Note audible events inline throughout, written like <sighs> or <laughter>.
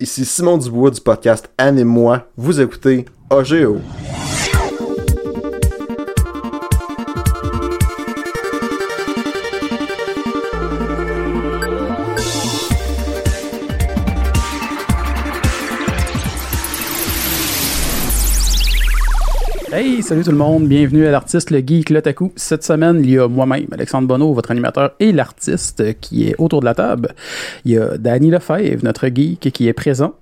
Ici Simon Dubois du podcast Anne et moi. Vous écoutez OGO. Hey, salut tout le monde, bienvenue à l'artiste Le Geek Le Taku. Cette semaine, il y a moi-même, Alexandre Bonneau, votre animateur, et l'artiste qui est autour de la table. Il y a Danny Lefebvre, notre geek, qui est présent.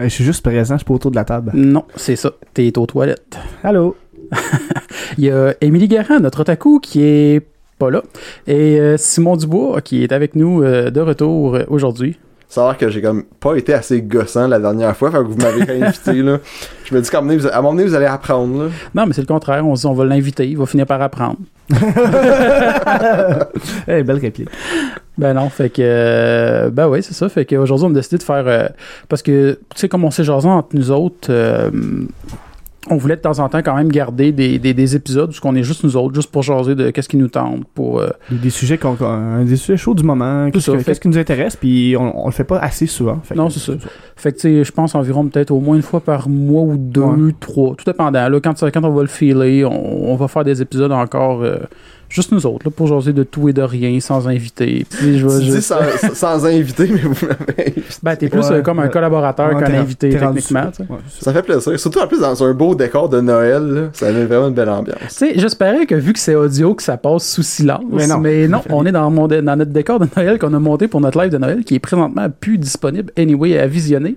Euh, je suis juste présent, je suis pas autour de la table. Non, c'est ça, t'es aux toilettes. Allô? <laughs> Il y a Émilie Guérin, notre otaku, qui est pas là. Et euh, Simon Dubois, qui est avec nous euh, de retour aujourd'hui. Ça a l'air que j'ai comme pas été assez gossant la dernière fois, fait que vous m'avez invité là. <laughs> Je me dis qu'à un moment donné, vous- allez apprendre là. Non, mais c'est le contraire, on se dit on va l'inviter, il va finir par apprendre. <laughs> Eh, belle réplique. Ben non, fait que euh, ben oui, c'est ça. Fait qu'aujourd'hui, on a décidé de faire euh, parce que tu sais comme on s'est jasé entre nous autres, euh, on voulait de temps en temps quand même garder des, des, des épisodes où on est juste nous autres, juste pour jaser de qu'est-ce qui nous tente, pour euh, Des, des sujets qu'on, des sujets chauds du moment, qu'est-ce, ça, que- qu'est-ce qui nous intéresse, puis on, on le fait pas assez souvent. Fait Non, c'est ça. Fait que tu sais, je pense environ peut-être au moins une fois par mois ou deux, Ouais. trois, tout dépendant. Là, quand, quand on va le filer, on, on va faire des épisodes encore euh, juste nous autres, là, pour jaser de tout et de rien, sans invité. Puis je Tu je- dis sans, sans invité, mais vous m'avez. Ben, t'es plus Ouais, euh, comme un ouais. collaborateur Ouais, qu'un invité, techniquement. Ouais, ça. Fait plaisir. Surtout en plus dans un beau décor de Noël, là. ça met vraiment une belle ambiance. Tu sais, j'espérais que vu que c'est audio, que ça passe sous silence. Mais Mais non, non. on est dans, mon- dans notre décor de Noël qu'on a monté pour notre live de Noël, qui est présentement plus disponible anyway à visionner.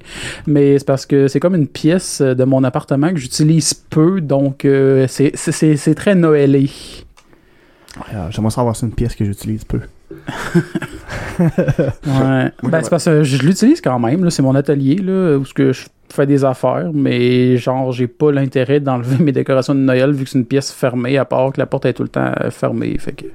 Mais c'est parce que c'est comme une pièce de mon appartement que j'utilise peu, donc euh, c'est- très Noëlé. Ouais, euh, j'aimerais savoir c'est une pièce que j'utilise peu. <laughs> Ouais. ben, c'est parce que je l'utilise quand même. C'est mon atelier là, où ce que je fais des affaires, mais genre, j'ai pas l'intérêt d'enlever <laughs> mes décorations de Noël vu que c'est une pièce fermée, à part que la porte est tout le temps euh, fermée. Fait que.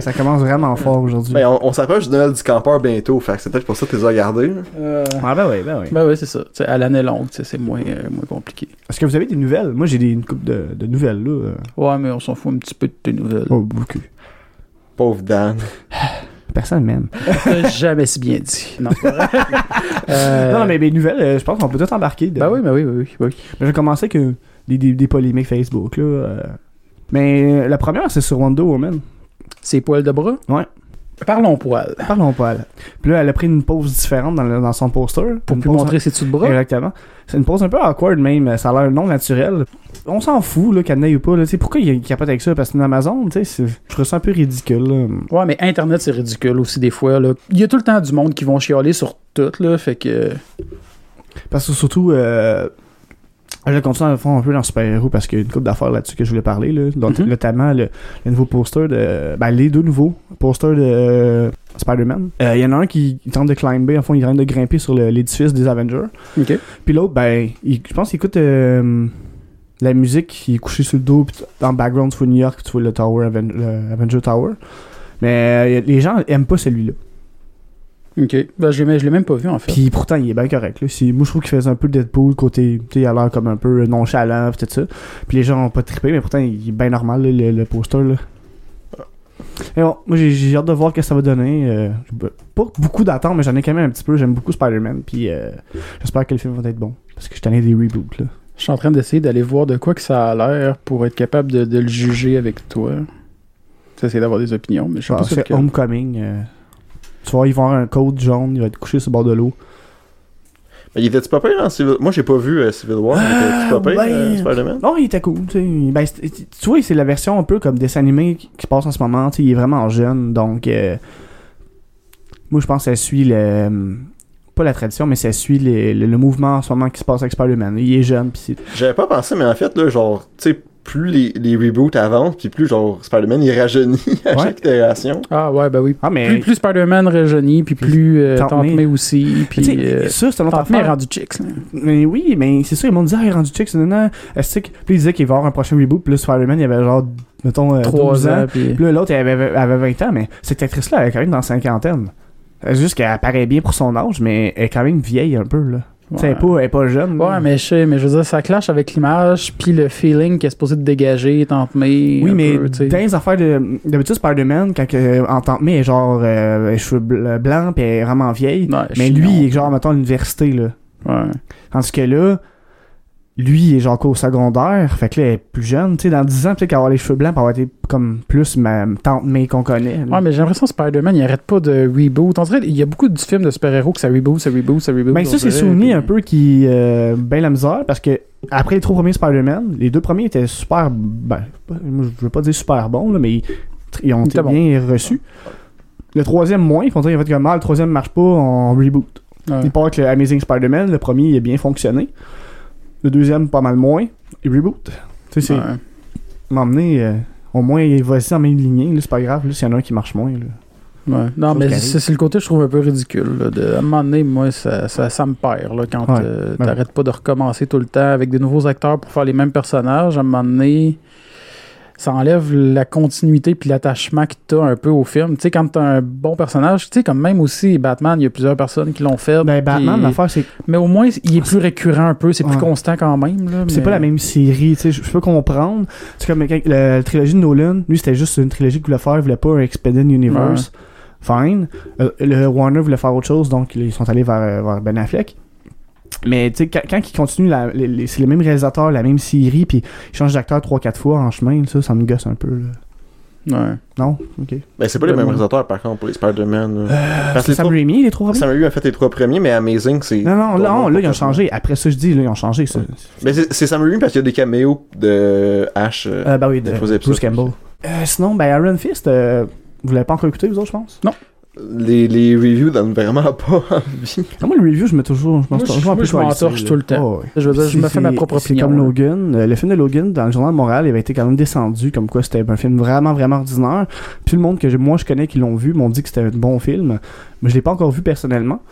Ça commence vraiment fort aujourd'hui. Ben, on, on s'approche du Noël du campeur bientôt, fait que c'est peut-être pour ça que tu les as gardés. là. Ah ben oui, ben oui. Ben oui, c'est ça. Tu sais, à l'année longue, c'est moins, euh, moins compliqué. Est-ce que vous avez des nouvelles? Moi j'ai des, une couple de, de nouvelles là. euh. Ouais, mais on s'en fout un petit peu de tes nouvelles. Oh, beaucoup. Pauvre Dan. <sighs> Personne m'aime. T'as <laughs> jamais si bien dit. Non. Euh, <laughs> Non, non, mais mes nouvelles, euh, je pense qu'on peut tout embarquer. dedans. Ben oui, ben oui, ben oui, ben oui. Mais j'ai commencé avec euh, des, des, des polémiques Facebook là. euh. Mais euh, la première c'est sur Wonder Woman. C'est poil de bras? Ouais. Parlons poil. Parlons elle. Puis là, elle a pris une pose différente dans, le- dans son poster. Pour Une plus pose- montrer ses dessous de bras? Exactement. C'est une pose un peu awkward même. Ça a l'air non naturel. On s'en fout là, qu'elle n'aille ou pas. Là. Tu sais, Pourquoi il capote avec ça? Parce que c'est une Amazon. tu sais, c'est- Je trouve ça un peu ridicule. là. Ouais, mais Internet, c'est ridicule aussi des fois. Là. Il y a tout le temps du monde qui vont chialer sur tout, là. Fait que. Parce que surtout, euh, je continue à fond un peu dans super-héros parce qu'il y a une couple d'affaires là-dessus que je voulais parler. Là. Donc, Mhm. Notamment le, le nouveau poster de. Ben, les deux nouveaux posters de euh, Spider-Man. Euh, Il y en a un qui tente de climber, en fond, il tente de grimper sur l'édifice des Avengers. Puis l'autre, ben, il- je pense qu'il écoute euh, la musique, il est couché sur le dos, dans le background, tu vois New York, tu vois le Tower, Aven- le Avenger Tower. Mais les gens aiment pas celui-là. Ok. Ben, je l'ai je l'ai même pas vu, en fait. Puis pourtant, il est bien correct. Là. C'est- Moi, je trouve qu'il faisait un peu Deadpool, côté, tu sais, il a l'air comme un peu nonchalant, pis tout ça. Puis les gens ont pas trippé, mais pourtant, il est bien normal, là, le, le poster. Là. Et bon, moi, j'ai- j'ai hâte de voir ce que ça va donner. euh, j'ai pas beaucoup d'attentes, mais j'en ai quand même un petit peu. J'aime beaucoup Spider-Man, puis euh, j'espère que le film va être bon. Parce que je t'en ai des reboots, là. Je suis en train d'essayer d'aller voir de quoi que ça a l'air pour être capable de, de le juger avec toi. J'essaie d'avoir des opinions, mais je sais Je pas pense sur que lequel. Homecoming, euh, tu vois, il va avoir un code jaune, il va être couché sur le bord de l'eau. Mais il était-tu pas pire dans Civil Moi, j'ai pas vu euh, Civil War. mais était-tu pas pire, ouais. euh, Spider-Man? Non, il était cool. tu sais. Ben, c'est- tu vois, c'est la version un peu comme dessin animé qui, se passe en ce moment. tu sais, Il est vraiment jeune, donc euh, moi je pense que ça suit le pas la tradition, mais ça suit le, le- le mouvement en ce moment qui se passe avec Spider-Man. Il est jeune, puis c'est J'avais pas pensé, mais en fait, là, genre, tu sais, plus les, les reboots avancent, puis plus, genre, Spider-Man, il rajeunit <laughs> à Ouais. chaque itération. Ah, ouais, ben oui. ah mais Plus, plus Spider-Man rajeunit, puis plus euh, Tante May. Aussi, puis euh, ça c'est une autre Tante May rendu chicks. là. Mais oui, mais c'est ça, ils m'ont dit, ah, il est rendu chick, c'est non, Est-ce que. Puis il disait qu'il va y avoir un prochain reboot, puis là, Spider-Man, il avait genre, mettons, euh, 3 12 ans, puis... Puis là, l'autre, elle avait, avait 20 ans, mais cette actrice-là, elle est quand même dans la cinquantaine. C'est juste qu'elle paraît bien pour son âge, mais elle est quand même vieille un peu, là. Est pas, elle est pas jeune. Ouais, mais je sais, mais je veux dire, ça clash avec l'image, puis le feeling qu'elle est supposée de dégager, Tante May. Oui, un mais peu, dans les affaires de. D'habitude, Spider-Man, quand que, en tant que mais, elle est genre. Euh, cheveux bl- blancs, puis elle est vraiment vieille. Ouais, mais lui, il est genre, mettons, à l'université, là. Ouais. Tandis que là, lui, il est genre qu'au secondaire, fait que là, elle est plus jeune. Tu sais, dans 10 ans, peut-être qu'elle va avoir les cheveux blancs, pour avoir été comme plus ma tante May qu'on connaît. là. Ouais, mais j'ai l'impression que Spider-Man, il arrête pas de reboot. On dirait il y a beaucoup de films de super-héros que ça reboot, ça reboot, ça reboot. Ben, ça, c'est Sony puis- un peu qui. Euh, ben la misère, parce que après les trois premiers Spider-Man, les deux premiers étaient super. Ben, je veux pas dire super bons, là, mais ils, ils ont été bien reçus. Le troisième, moins. Ils font dire, en fait, comme, ah, le troisième marche pas, on reboot. Ouais. Il part avec le Amazing Spider-Man, le premier, il a bien fonctionné. Le deuxième, pas mal moins. Il reboot. Tu sais, c'est. Ouais. M'emmener. euh, au moins, il va essayer en même lignée, là, c'est pas grave, là, s'il y en a un qui marche moins. Là. Ouais. Non, mais c'est le côté que je trouve un peu ridicule. là, de, à un moment donné, moi, ça, ça, ça me perd là, quand Ouais. euh, Ouais. t'arrêtes pas de recommencer tout le temps avec des nouveaux acteurs pour faire les mêmes personnages. À un moment donné, ça enlève la continuité puis l'attachement que t'as un peu au film. Tu sais, quand t'as un bon personnage, tu sais, comme même aussi Batman, il y a plusieurs personnes qui l'ont fait. Ben, Batman, l'affaire, c'est Mais au moins, il est plus récurrent un peu, c'est plus Ouais. constant quand même. c'est pas la même série, tu sais, je peux comprendre. C'est comme la, la trilogie de Nolan, lui c'était juste une trilogie qu'il voulait faire, il voulait pas un Expedient Universe. Fine. Euh, le Warner voulait faire autre chose, donc ils sont allés vers, vers Ben Affleck. Mais tu sais, quand, quand ils continuent, la- les- les- c'est les mêmes réalisateurs, la même série, puis ils changent d'acteur 3-4 fois en chemin, ça, ça me gosse un peu. là. Ouais. Non? Ok. Ben, c'est pas les mêmes réalisateurs, par contre, pour les Spider-Man. Euh, Parce c'est que Sam les Raimi, les trois premiers? Sam Raimi a fait les trois premiers, mais Amazing, c'est. Non, non, là, Non, non, là, ils ont changé. Après ça, je dis, là, ils ont changé. Ça. Mais c'est Sam Raimi parce qu'il y a des caméos de Ash. euh, Euh, bah oui, de Les trois épisodes. Bruce Campbell. Euh, sinon, ben, Iron Fist, euh, vous l'avez pas encore écouté, vous autres, je pense? Les, les reviews donnent vraiment <laughs> pas envie. Ah, moi, le review, je mets toujours. Je m'en Moi, sors je- toujours un moi, peu je m'en coincé, torche là. tout le temps. Oh, ouais. Je veux dire, je me fais ma propre opinion. comme là. Logan. Euh, le film de Logan, dans le Journal de Montréal, il avait été quand même descendu, comme quoi c'était un film vraiment, vraiment ordinaire. Puis tout le monde que je- moi je connais qui l'ont vu m'ont dit que c'était un bon film. Mais je l'ai pas encore vu personnellement.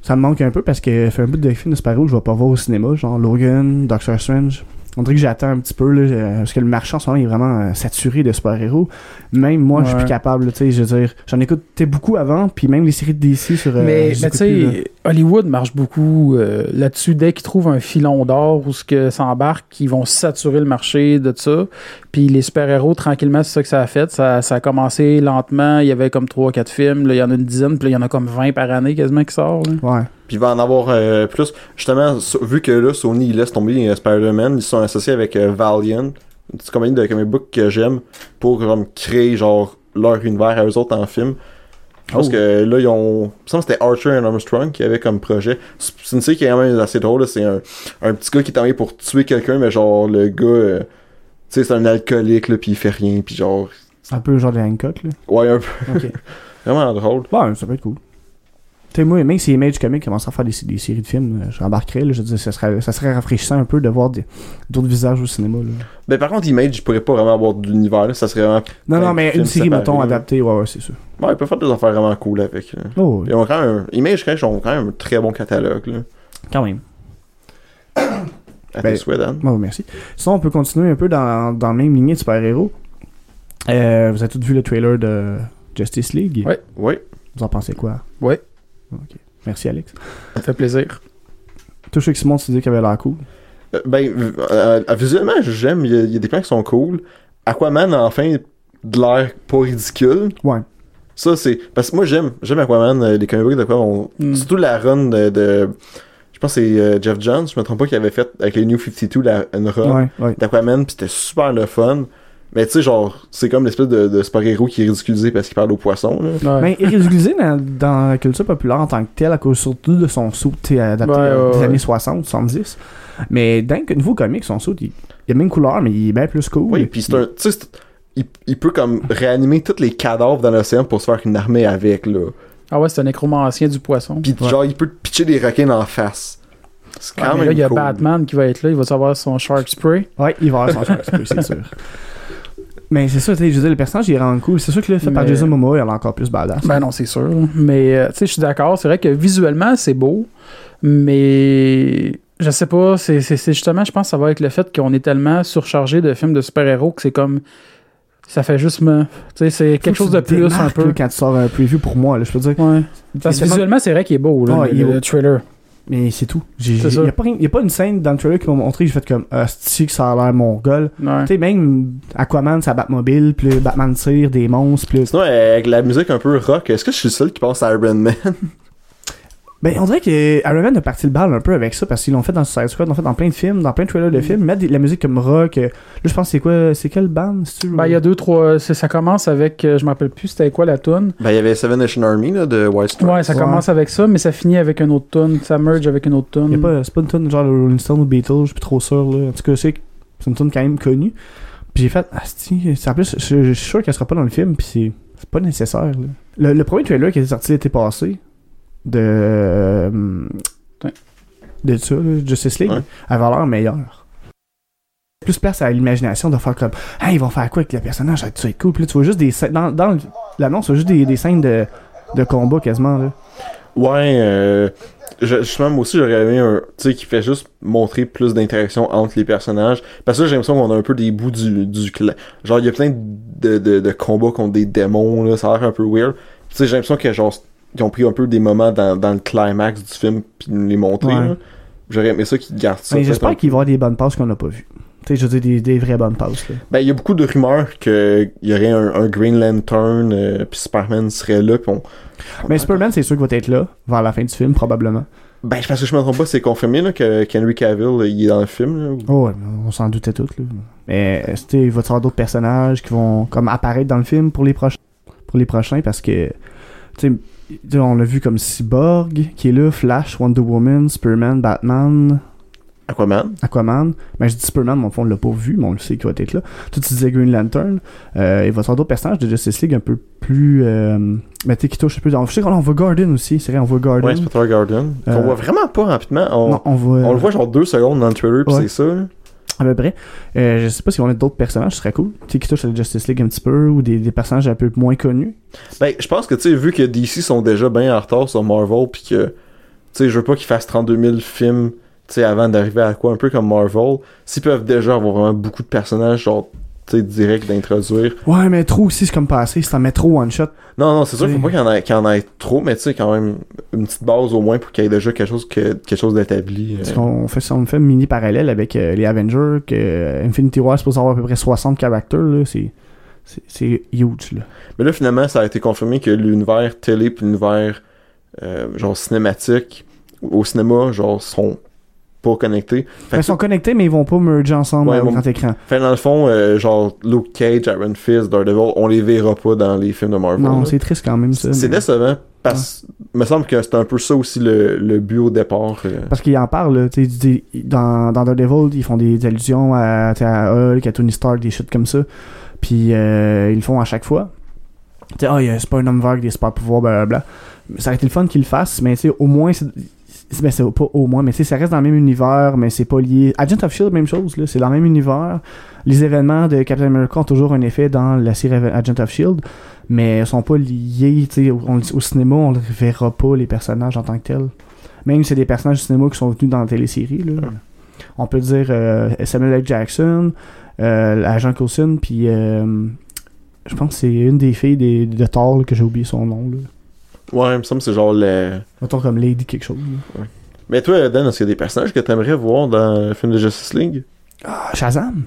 Ça me manque un peu parce que fait un bout de film de super-héros que je vais pas voir au cinéma, genre Logan, Doctor Strange. On dirait que j'attends un petit peu, là, euh, parce que le marché en ce moment est vraiment euh, saturé de super-héros. Même moi, je suis plus capable, tu sais, je veux dire, j'en écoutais beaucoup avant, puis même les séries de DC sur... euh, mais mais tu sais, Hollywood marche beaucoup euh, là-dessus. Dès qu'ils trouvent un filon d'or ou ce que ça embarque, ils vont saturer le marché de ça. Puis les super-héros, tranquillement, c'est ça que ça a fait. Ça, ça a commencé lentement. Il y avait comme 3-4 films. Là, il y en a une dizaine. Puis là, il y en a comme 20 par année quasiment qui sortent. Ouais. Puis il va en avoir euh, plus. Justement, vu que là, Sony il laisse tomber euh, Spider-Man, ils sont associés avec euh, Valiant, une petite compagnie de comic book que j'aime, pour comme, créer genre leur univers à eux autres en film. Je pense Oh. que là, ils ont. Que c'était Archer et Armstrong qui avaient comme projet. C'est c'est une série qui est quand même assez drôle. C'est un, un petit gars qui est envoyé pour tuer quelqu'un, mais genre le gars. euh, tu sais, c'est un alcoolique, là, puis il fait rien, puis genre. Un peu genre de Hancock, là. Ouais, un peu. <laughs> Vraiment drôle. Ouais, ça peut être cool. Sais, moi, même si Image Comics commence à faire des, des séries de films, euh, j'embarquerais, là, je veux dire, ça serait, ça serait rafraîchissant un peu de voir des- d'autres visages au cinéma, là. Ben, par contre, Image, il pourrait pas vraiment avoir d'univers, là. Ça serait vraiment. Non, non, mais une série, séparé, mettons, là. adaptée, ouais, ouais, c'est sûr. Ouais, ils peuvent faire des affaires vraiment cool avec. là. Oh, oui. Ils ont quand même. Image, quand même, ils ont quand même un très bon catalogue, là. quand même. <coughs> À Ben, Dan. Bon, merci. Sinon, on peut continuer un peu dans, dans la même lignée de super-héros. Euh, vous avez tous vu le trailer de Justice League? Ouais. Oui. Vous en pensez quoi? Ouais. Ok. Merci, Alex. Ça fait plaisir. Qui se montrent, tu dis qu'il avait l'air cool. Euh, ben, euh, euh, visuellement, j'aime. Il y, a- il y a des plans qui sont cool. Aquaman, enfin, de l'air pas ridicule. Ouais. Ça, c'est. Parce que moi, j'aime j'aime Aquaman, euh, les comic books d'Aquaman. Mm. Surtout la run de. de- je pense que c'est Jeff Johns, je me trompe pas, qui avait fait avec les New 52 la, une run Ouais, ouais. d'Aquaman, pis c'était super le fun. Mais tu sais, genre, c'est comme l'espèce de, de super-héros qui est ridiculisé parce qu'il parle aux poissons, là. Ouais. Ben, il est ridiculisé dans, dans la culture populaire en tant que tel, à cause surtout de son saut tu sais, adapté Ouais, ouais, des ouais. années 60, 70. Mais dans le nouveau comic, son saut, il, il a la même couleur, mais il est bien plus cool. Oui, puis c'est un. Tu sais, il, il peut comme réanimer tous les cadavres dans l'océan pour se faire une armée avec, là. Ah ouais, c'est un nécromancien du poisson. Puis Ouais. genre, il peut te pitcher des requins en face. C'est quand même là, il y a cool. Batman qui va être là. Il va savoir son Shark Spray. Ouais, il va avoir son chance, c'est sûr. <laughs> Mais c'est ça, tu sais, je veux dire, le personnage, il est vraiment cool. C'est sûr que là, fait par Mais- Jason Momoa, il a encore plus badass. Ben non, c'est sûr. Mais, euh, tu sais, je suis d'accord. C'est vrai que visuellement, c'est beau. Mais je sais pas. C'est justement, je pense, que ça va avec le fait qu'on est tellement surchargé de films de super-héros que c'est comme. Ça fait juste me. Tu sais, c'est quelque chose de plus un peu. quand tu sors un preview pour moi, là, je peux dire. Ouais. Parce que visuellement, c'est vrai qu'il est beau, là, le, il est le beau. trailer. Mais c'est tout. Il n'y a, pas y a pas une scène dans le trailer qui m'a montré, j'ai fait comme, ah, que ça a l'air mongol? Ouais. Tu sais, même Aquaman, ça Batmobile, puis le Batman tire des monstres, puis Sinon, avec la musique un peu rock, est-ce que je suis le seul qui pense à Iron Man? Ben, on dirait que Iron Man a parti le bal un peu avec ça parce qu'ils l'ont fait dans Suicide Squad, ils l'ont fait dans plein de films, dans plein de trailers de films, mettre des- la musique comme rock. euh, Là, je pense que c'est quoi C'est quel band c'est Ben, il y a deux, trois. c'est- Ça commence avec. euh, je m'appelle plus c'était quoi la tune. Ben, il y avait Seven Nation Army, là, de White Stripes. Ouais, ça Ouais. commence avec ça, mais ça finit avec une autre tune. Ça merge avec une autre tune. pas, c'est pas une tune genre le Rolling Stone ou Beatles, je suis plus trop sûr. Là. En tout cas, je sais que c'est une tune quand même connue. Puis j'ai fait, ah, si, en plus, je, suis sûr qu'elle sera pas dans le film, puis c'est, c'est pas nécessaire. là. Le, le premier trailer qui est sorti l'été passé, de. euh, de ça, Justice League, Ouais. avait l'air meilleur. Plus place à l'imagination de faire comme, ah, ils vont faire quoi avec le personnage, ça va être cool. Puis là, tu vois juste des dans, dans l'annonce, tu vois juste des, des scènes de, de combat quasiment, là. Ouais, euh, je- justement, moi aussi, j'aurais aimé un, tu sais, qui fait juste montrer plus d'interaction entre les personnages. Parce que j'ai l'impression qu'on a un peu des bouts du, du clan. Genre, il y a plein de, de, de combats contre des démons, là, ça a l'air un peu weird. Tu sais, j'ai l'impression que, genre, ils ont pris un peu des moments dans, dans le climax du film, puis nous les montrer, Ouais. J'aurais aimé ça qu'ils gardent ça. Mais un j'espère qu'il va y avoir des bonnes passes qu'on n'a pas vues. Tu sais, je veux dire, des, des vraies bonnes passes, là. Ben, il y a beaucoup de rumeurs qu'il y aurait un, un Green Lantern, euh, puis Superman serait là, puis on... Mais Superman, c'est sûr qu'il va être là, vers la fin du film, probablement. Ben, parce que je me trompe pas, c'est confirmé, là, que qu'Henry Cavill, il est dans le film, là. Oh, ouais, on s'en doutait tous, là. Mais, tu sais, il va y avoir d'autres personnages qui vont, comme, apparaître dans le film pour les prochains, pour les prochains, parce que, tu sais, on l'a vu comme Cyborg, qui est là, Flash, Wonder Woman, Superman, Batman, Aquaman. Aquaman. Ben, je dis Superman, mais au fond, on l'a pas vu, mais on le sait qu'il va être là. Tout tu disais Green Lantern. Euh, il va y avoir d'autres personnages de Justice League un peu plus, euh, mais tu qui touchent un peu dans, je sais qu'on voit Garden aussi, c'est vrai, on voit Garden. Ouais, Inspector Garden. Euh, voit vraiment pas rapidement. On, Non, on voit, on le voit genre deux secondes dans le trailer, pis Ouais. c'est ça. À peu près. Euh, je sais pas si on a d'autres personnages, ce serait cool. Tu sais, qui touchent à la Justice League un petit peu, ou des, des personnages un peu moins connus. Ben, je pense que, tu sais, vu que DC sont déjà bien en retard sur Marvel, pis que, tu sais, je veux pas qu'ils fassent 32 000 films, tu sais, avant d'arriver à quoi, un peu comme Marvel, s'ils peuvent déjà avoir vraiment beaucoup de personnages, genre, direct d'introduire. Ouais, mais trop aussi, c'est comme passé, c'est un métro one shot. Non, non, c'est sûr, faut pas qu'il y en ait, qu'il y en ait trop, mais tu sais, quand même, une petite base au moins pour qu'il y ait déjà quelque chose, que, quelque chose d'établi. Parce euh. qu'on fait ça, on fait un mini parallèle avec euh, les Avengers, que euh, Infinity War est supposé avoir à peu près 60 caractères, là. C'est, c'est, c'est huge, là. Mais là, finalement, ça a été confirmé que l'univers télé puis l'univers, euh, genre, cinématique, au cinéma, genre, sont pas connectés. Fait Ils sont connectés, mais ils vont pas merger ensemble Ouais, au grand écran. Fait dans le fond, euh, genre Luke Cage, Iron Fist, Daredevil, on les verra pas dans les films de Marvel. Non, c'est triste quand même, ça. c'est mais- décevant parce il me semble que c'était un peu ça aussi le, le but au départ. euh. Parce qu'ils en parlent, tu sais, dans, dans Daredevil, ils font des allusions à, à Hulk, à Tony Stark, des shit comme ça. Puis euh, ils le font à chaque fois. Tu sais, ah, a- c'est pas un homme vert avec des super pouvoirs, blablabla. Ça aurait été le fun qu'ils le fassent, mais tu sais, au moins, c'est c'est- ben, c'est pas au moins, mais tu sais, ça reste dans le même univers, mais c'est pas lié. Agent of Shield, même chose, là, c'est dans le même univers. Les événements de Captain America ont toujours un effet dans la série Agent of Shield, mais ils sont pas liés, tu sais, au, on- au cinéma, on ne verra pas les personnages en tant que tels. Même si c'est des personnages du cinéma qui sont venus dans la télésérie, là. On peut dire euh, Samuel L. Jackson, euh, Agent Coulson, puis euh, je pense que c'est une des filles des, de Thor là, que j'ai oublié son nom. Là. Ouais, il me semble que c'est genre le. Mettons comme Lady quelque chose. Mais toi, Dan, est-ce qu'il y a des personnages que t'aimerais voir dans le film de Justice League? Ah, Shazam!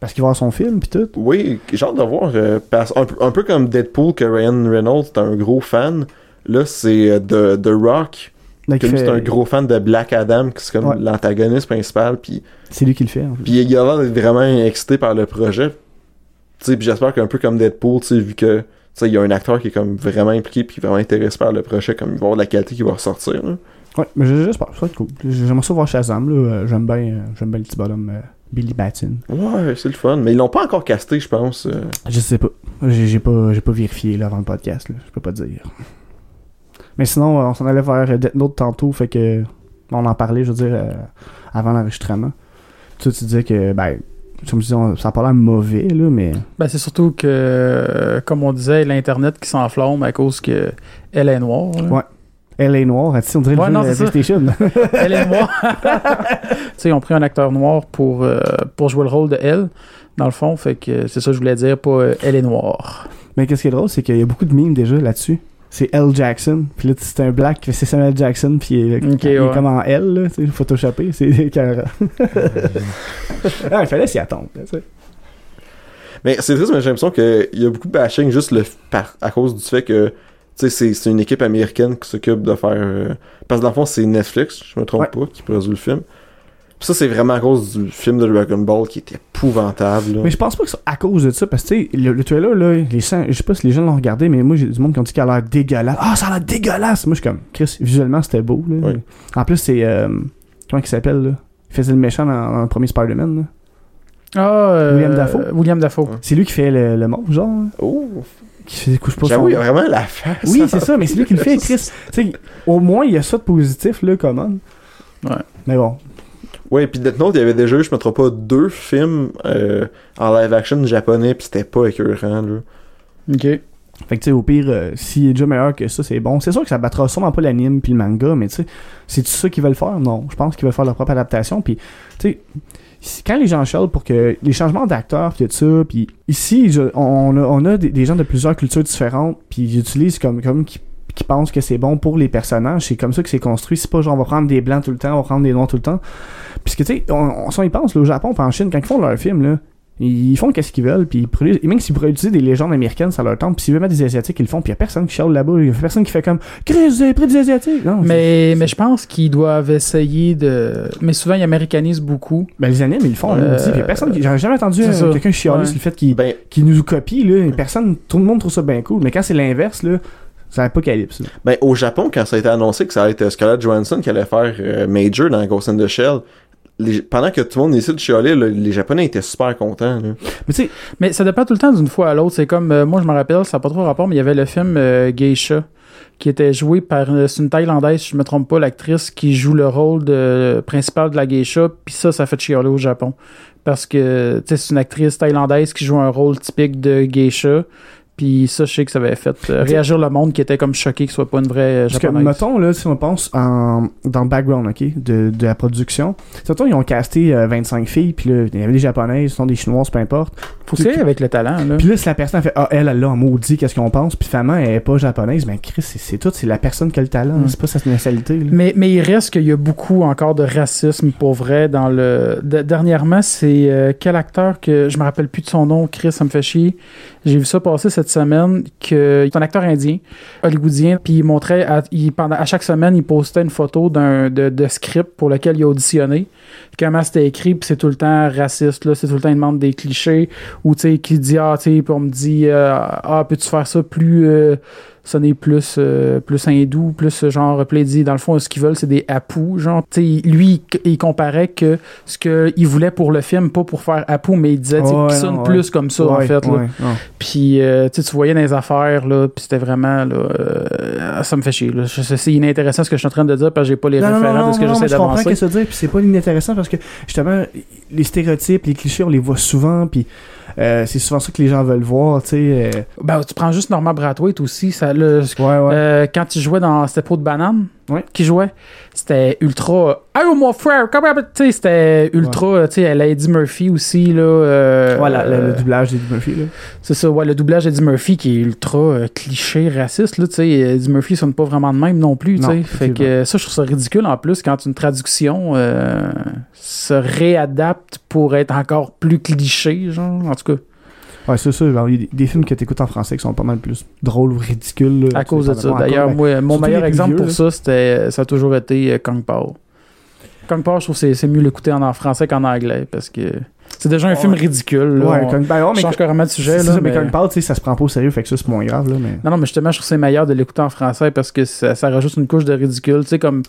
Parce qu'il va avoir son film, puis tout. Oui, j'ai hâte de voir. euh, un, peu- un peu comme Deadpool, que Ryan Reynolds est un gros fan. Là, c'est euh, The, The Rock, Là, que qui lui, fait- c'est un gros fan de Black Adam, qui c'est comme Ouais. l'antagoniste principal. Puis C'est lui qui le fait. en fait. Puis il a l'air d'être vraiment excité par le projet. Tu sais, puis j'espère qu'un peu comme Deadpool, tu sais, vu que sais, il y a un acteur qui est comme vraiment impliqué puis vraiment intéressé par le projet, comme il va avoir de la qualité qui va ressortir. là. Ouais, mais j'espère, ça va être cool. J'aimerais ça voir Shazam, là. Euh, J'aime bien, euh, j'aime bien le petit bonhomme euh, Billy Batson. Ouais, c'est le fun. Mais ils l'ont pas encore casté, je pense. euh. Je sais pas. J'ai pas, pas vérifié là, avant le podcast. Là. Je peux pas dire. Mais sinon, on s'en allait vers Death Note tantôt. Fait que on en parlait, je veux dire, euh, avant l'enregistrement. Toi, tu disais que, ben, comme on- ça a pas l'air mauvais, là, mais. Ben, c'est surtout que, euh, comme on disait, l'Internet qui s'enflamme à cause que elle est noire. là. Ouais. Elle est noire. On dirait Ouais, le non, de ça. PlayStation. <laughs> elle est noire. <laughs> tu sais, ils ont pris un acteur noir pour, euh, pour jouer le rôle de elle, dans le fond. Fait que c'est ça que je voulais dire, pas euh, elle est noire. mais qu'est-ce qui est drôle, c'est qu'il y a beaucoup de memes déjà là-dessus. C'est L. Jackson. Puis là, c'est un black, c'est Samuel Jackson. Puis il, est- Ok, il est ouais. comme en L, là, tu sais, photoshopé. C'est carré. <laughs> ah, il fallait s'y attendre. tu sais. Mais c'est triste, mais j'ai l'impression qu'il y a beaucoup de bashing juste le, par, à cause du fait que Tu sais, c'est- c'est une équipe américaine qui s'occupe de faire. euh, Parce que dans le fond, c'est Netflix, je me trompe pas, qui produit le film. Puis ça, c'est vraiment à cause du film de Dragon Ball qui est épouvantable. là. Mais je pense pas que c'est à cause de ça, parce que tu sais, le, le trailer, là, les je sais pas si les gens l'ont regardé, mais moi j'ai du monde qui ont dit qu'il a l'air dégueulasse. Ah, ça a l'air dégueulasse! Moi je suis comme, Chris, visuellement c'était beau, là. En plus, c'est. euh, comment il s'appelle, là? Il faisait le méchant dans, dans le premier Spider-Man, là. Ah, euh, William Dafoe? William Dafoe. Ouais. C'est lui qui fait le, le genre, là, Oh! qui fait couche pas J'avoue, il y a vraiment la face. Oui, c'est ça, mais c'est lui qui le fait, <laughs> Chris. Tu sais, au moins, il y a ça de positif, là, comment. Ouais. Mais bon. Ouais, puis Death Note, il y avait déjà eu, je me trompe pas, deux films euh, en live action japonais, puis c'était pas écœurant, là. Ok. Fait que, tu sais, au pire, euh, s'il est déjà meilleur que ça, c'est bon. C'est sûr que ça battra sûrement pas l'anime puis le manga, mais tu sais, c'est ça qu'ils veulent faire? Non. Je pense qu'ils veulent faire leur propre adaptation. Puis, tu sais, quand les gens chialent pour que les changements d'acteurs puis tout ça, puis ici, je- on a, on a des, des gens de plusieurs cultures différentes, puis ils utilisent comme, comme qui, qui pensent que c'est bon pour les personnages. C'est comme ça que c'est construit. C'est pas genre, on va prendre des blancs tout le temps, on va prendre des noirs tout le temps. Puisque, tu sais, on, on, si on y pense, là, au Japon, en Chine, quand ils font leur film, là, ils font qu'est-ce qu'ils veulent, puis ils produisent- et même s'ils pourraient utiliser des légendes américaines, ça leur tente, puis s'ils veulent mettre des Asiatiques, ils le font, puis y a personne qui chiale là-bas, y a personne qui fait comme Chris, vous avez pris des Asiatiques! Non, Mais, mais je pense qu'ils doivent essayer de. Mais souvent, ils américanisent beaucoup. Ben, les animes, ils le font, Euh, a personne qui- J'ai jamais entendu euh, quelqu'un chialer Ouais. sur le fait qu'il Ben, nous copie, là, personne, tout le monde trouve ça bien cool, mais quand c'est l'inverse, là, c'est l'apocalypse. là. ben, au Japon, quand ça a été annoncé que ça allait être Scarlett Johansson qui allait faire euh, Major dans Ghost in the Shell, les- pendant que tout le monde essaie de chialer, là, les Japonais étaient super contents, là. Mais tu sais, Mais ça dépend tout le temps d'une fois à l'autre. C'est comme, euh, moi je me rappelle, ça n'a pas trop rapport, mais il y avait le film euh, Geisha qui était joué par euh, c'est une Thaïlandaise, si je me trompe pas, l'actrice qui joue le rôle de principal de la geisha, puis ça, ça fait chialer au Japon. Parce que c'est une actrice thaïlandaise qui joue un rôle typique de geisha. Puis ça, je sais que ça avait fait euh, réagir le monde qui était comme choqué que ce soit pas une vraie euh, Parce que, mettons, là, si on pense en, dans le background, OK, de, de la production, mettons, ils ont casté euh, 25 filles, puis là, il y avait des japonaises, ce sont des chinoises, peu importe. Faut se avec le talent, là. Puis là, si la personne a fait, ah, elle, elle en maudit, qu'est-ce qu'on pense, puis finalement, elle est pas japonaise, ben, Chris, c'est, c'est tout, c'est la personne qui a le talent, Mm. c'est pas sa nationalité, là. Mais, mais il reste qu'il y a beaucoup encore de racisme pour vrai dans le. de- dernièrement, c'est euh, quel acteur que je me rappelle plus de son nom, Chris, ça me fait chier. J'ai vu ça passer cette semaine que c'est un acteur indien, hollywoodien, puis il montrait à, il- pendant à chaque semaine, il postait une photo d'un de, script pour lequel il a auditionné. Comment c'était écrit, puis c'est tout le temps raciste là, c'est tout le temps il demande des clichés ou tu sais qui dit ah tu sais, on me dit euh, ah peux-tu faire ça plus euh, sonner plus euh, plus hindou, plus genre dit dans le fond ce qu'ils veulent c'est des apous. Genre tu sais lui il, il comparait que ce qu'il voulait pour le film pas pour faire apou mais il disait Ouais, qu'il sonne plus comme ça en fait là. Puis euh, tu voyais dans les affaires là, puis c'était vraiment là euh, ça me fait chier c'est inintéressant ce que je suis en train de dire parce que j'ai pas les Non, non, référents non, de ce que j'essaie je comprends ce que d'avancer. ça dire, puis c'est pas inintéressant parce que justement, les stéréotypes, les clichés, on les voit souvent, puis euh, c'est souvent ça que les gens veulent voir, tu sais. euh, Ben tu prends juste Norman Brathwaite aussi, ça Ouais, ouais. Euh, quand il jouait dans C'était Peau de banane, Ouais. qui jouait, c'était ultra. Hey, mon frère, comment. C'était ultra. Tu sais, elle a Eddie Murphy aussi, là. euh, voilà, le, euh, le doublage d'Eddie Murphy, là. c'est ça, ouais, le doublage d'Eddie Murphy qui est ultra euh, cliché, raciste, là. Eddie Murphy sonne pas vraiment de même non plus, Non. Fait que euh, ça, je trouve ça ridicule en plus quand une traduction euh, se réadapte pour être encore plus cliché, genre. En tout cas, Ouais, c'est ça. genre, Il y a des, films que t'écoutes en français qui sont pas mal plus drôles ou ridicules. à cause de ça. D'ailleurs, moi, mon meilleur exemple vieux, pour ça, c'était, ça a toujours été euh, Kong Pao. Kong Pao, je trouve que c'est, mieux l'écouter en français qu'en anglais parce que c'est déjà un Ouais. film ridicule. Là. Ouais, On Kong, ben, ouais, mais change carrément de sujet. Là, ça, mais mais- quand il parle, tu sais, ça se prend pas au sérieux, fait que ça, c'est moins grave, là, mais... Non, non, mais justement, je trouve que c'est meilleur de l'écouter en français parce que ça, ça rajoute une couche de ridicule. Tu comme.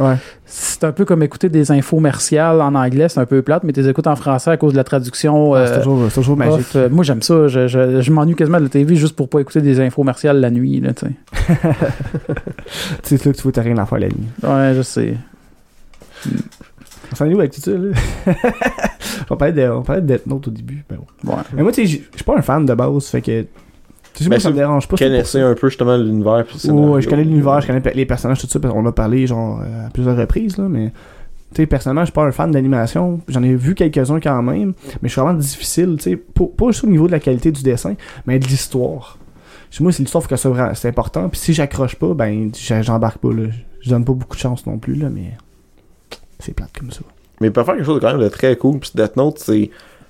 C'est un peu comme écouter des infos commerciales en anglais, c'est un peu plate, mais tu les écoutes en français à cause de la traduction. Ah, c'est euh, toujours, c'est toujours magique. off. Euh, moi, j'aime ça. Je, je, je m'ennuie quasiment de la TV juste pour pas écouter des infos commerciales la nuit. Là, tu sais. <laughs> Là que tu vois, t'as rien à faire la nuit. ouais, je sais. On s'en est où avec tout ça, là? <laughs> on parlait de, on parlait de Death Note au début. Ouais. Ouais. Mais moi, tu sais, je suis pas un fan de base, fait que. Tu sais, moi, Ben, ça me dérange pas. Ça. un peu justement l'univers. scénario. je connais l'univers, je connais les personnages, tout ça, parce qu'on a parlé, genre, euh, à plusieurs reprises, là, mais. Tu sais, personnellement, je suis pas un fan d'animation. J'en ai vu quelques-uns quand même, mais je suis vraiment difficile, tu sais, pas, juste au niveau de la qualité du dessin, mais de l'histoire. Chez Moi, c'est l'histoire, faut que ça c'est important. Puis si j'accroche pas, ben, j'embarque pas, là. Je donne pas beaucoup de chance non plus, là, mais. C'est plate comme ça. Mais il peut faire quelque chose de quand même de très cool. Puis Death Note, c'est.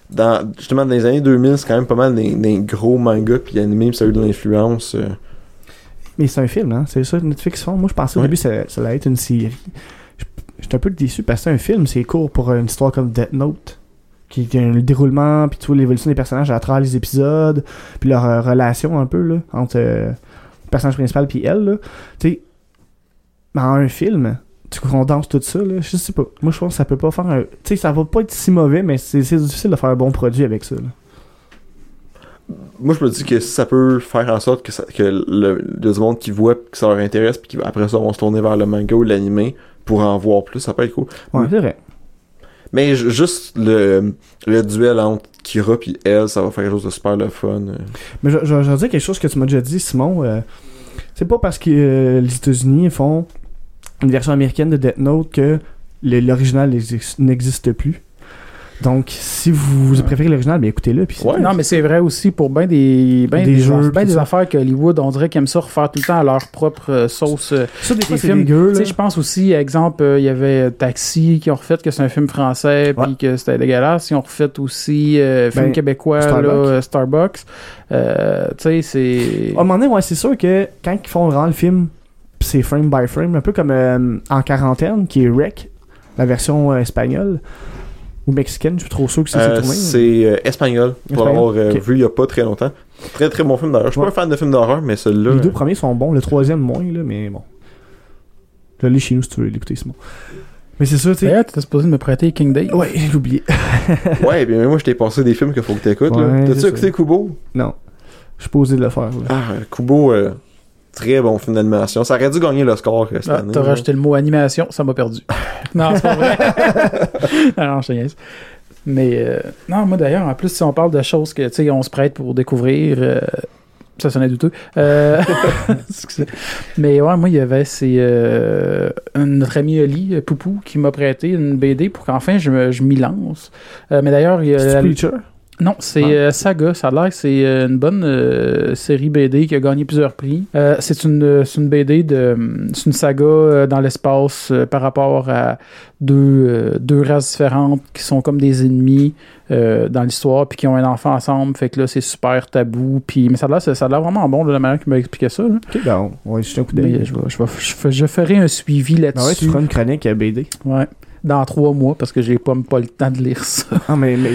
Dans, justement, dans les années 2000, c'est quand même pas mal des, des gros mangas puis animés, puis ça a eu de l'influence. euh. Mais c'est un film, hein. C'est ça Netflix font. Moi, je pensais au Ouais. début que ça, ça allait être une série. J'étais un peu déçu parce que c'est un film, c'est court pour une histoire comme Death Note. Qui a le déroulement, puis tu vois l'évolution des personnages à travers les épisodes, puis leur euh, relation un peu, là, entre euh, le personnage principal puis elle, là. Tu sais, mais en un film, tu condenses tout ça, là, je sais pas. Moi, je pense que ça peut pas faire un... Tu sais, ça va pas être si mauvais, mais c'est difficile de faire un bon produit avec ça, là. Moi, je me dis que si ça peut faire en sorte que, ça, que le, le monde qui voit que ça leur intéresse, puis qu'après ça, vont se tourner vers le manga ou l'animé pour en voir plus, ça peut être cool. Ouais, c'est vrai. Mais ju- juste le, le duel entre Kira puis elle, ça va faire quelque chose de super le fun. Mais je, je, dire quelque chose que tu m'as déjà dit, Simon. euh, c'est pas parce que euh, les États-Unis font une version américaine de Death Note que l'original n'existe- plus. Donc, si vous, vous préférez l'original, bien écoutez-le. Ouais. Non, mais c'est vrai aussi pour bien des, ben Des des, jeux, ben des affaires que Hollywood, on dirait qu'ils aiment ça refaire tout le temps à leur propre euh, sauce. euh, Ça, des fois, films, je pense aussi, exemple, euh, il y avait Taxi qui ont refait que c'est un film français puis Ouais. que c'était dégueulasse. Ils ont refait aussi euh, film Ben, québécois, Starbucks. là, euh, Starbucks. Euh, tu sais, c'est. À un moment donné, ouais, c'est sûr que quand ils font vraiment le film, c'est frame by frame, un peu comme euh, En quarantaine, qui est Rec, la version euh, espagnole, ou mexicaine, je suis trop sûr que c'est Euh, tourné. c'est euh, espagnol, pour l'avoir euh, vu il y a pas très longtemps. Très très bon film d'horreur. Je suis Ouais. pas un fan de films d'horreur, mais celui-là. Les deux premiers sont bons, le troisième moins, là, mais bon. Je l'ai chez nous si tu veux l'écouter, Simon. Mais c'est ça, tu sais. D'ailleurs, tu supposé de me prêter King Day. Ouais, <laughs> j'ai oublié. <laughs> Ouais, bien moi je t'ai passé des films qu'il faut que t'écoutes. là. Ouais, T'as-tu c'est écouté. Kubo? Non. Je suis posé de le faire. là. Ah, Kubo, euh, très bon film d'animation. Ça aurait dû gagner le score euh, cette Ah, année. T'as rajouté le mot animation, ça m'a perdu. <laughs> non, c'est pas vrai. <laughs> Alors, je te. Mais euh, non, moi d'ailleurs, en plus, si on parle de choses que tu sais, on se prête pour découvrir, euh, ça sonnait douteux. Euh. <laughs> Mais ouais, moi, il y avait c'est euh, notre ami Oli, Poupou, qui m'a prêté une BD pour qu'enfin je, me- je m'y lance. Euh, mais d'ailleurs, il y a C'est la- Preacher? Non, c'est euh, Saga. Ça a l'air que c'est euh, une bonne euh, série BD qui a gagné plusieurs prix. Euh, c'est une, c'est une BD de. C'est une saga dans l'espace par rapport à deux, deux races différentes qui sont comme des ennemis dans l'histoire puis qui ont un enfant ensemble. Fait que là, c'est super tabou. Puis, mais ça a l'air, ça a l'air vraiment bon de la manière qu'il m'a expliqué ça. là. Ok, ben, on va jeter un coup Mais d'œil. je, je, je ferai un suivi Ben ouais, là-dessus. tu feras une chronique à BD. Ouais. Dans trois mois parce que j'ai pas, pas le temps de lire ça. Ah, mais. Mais,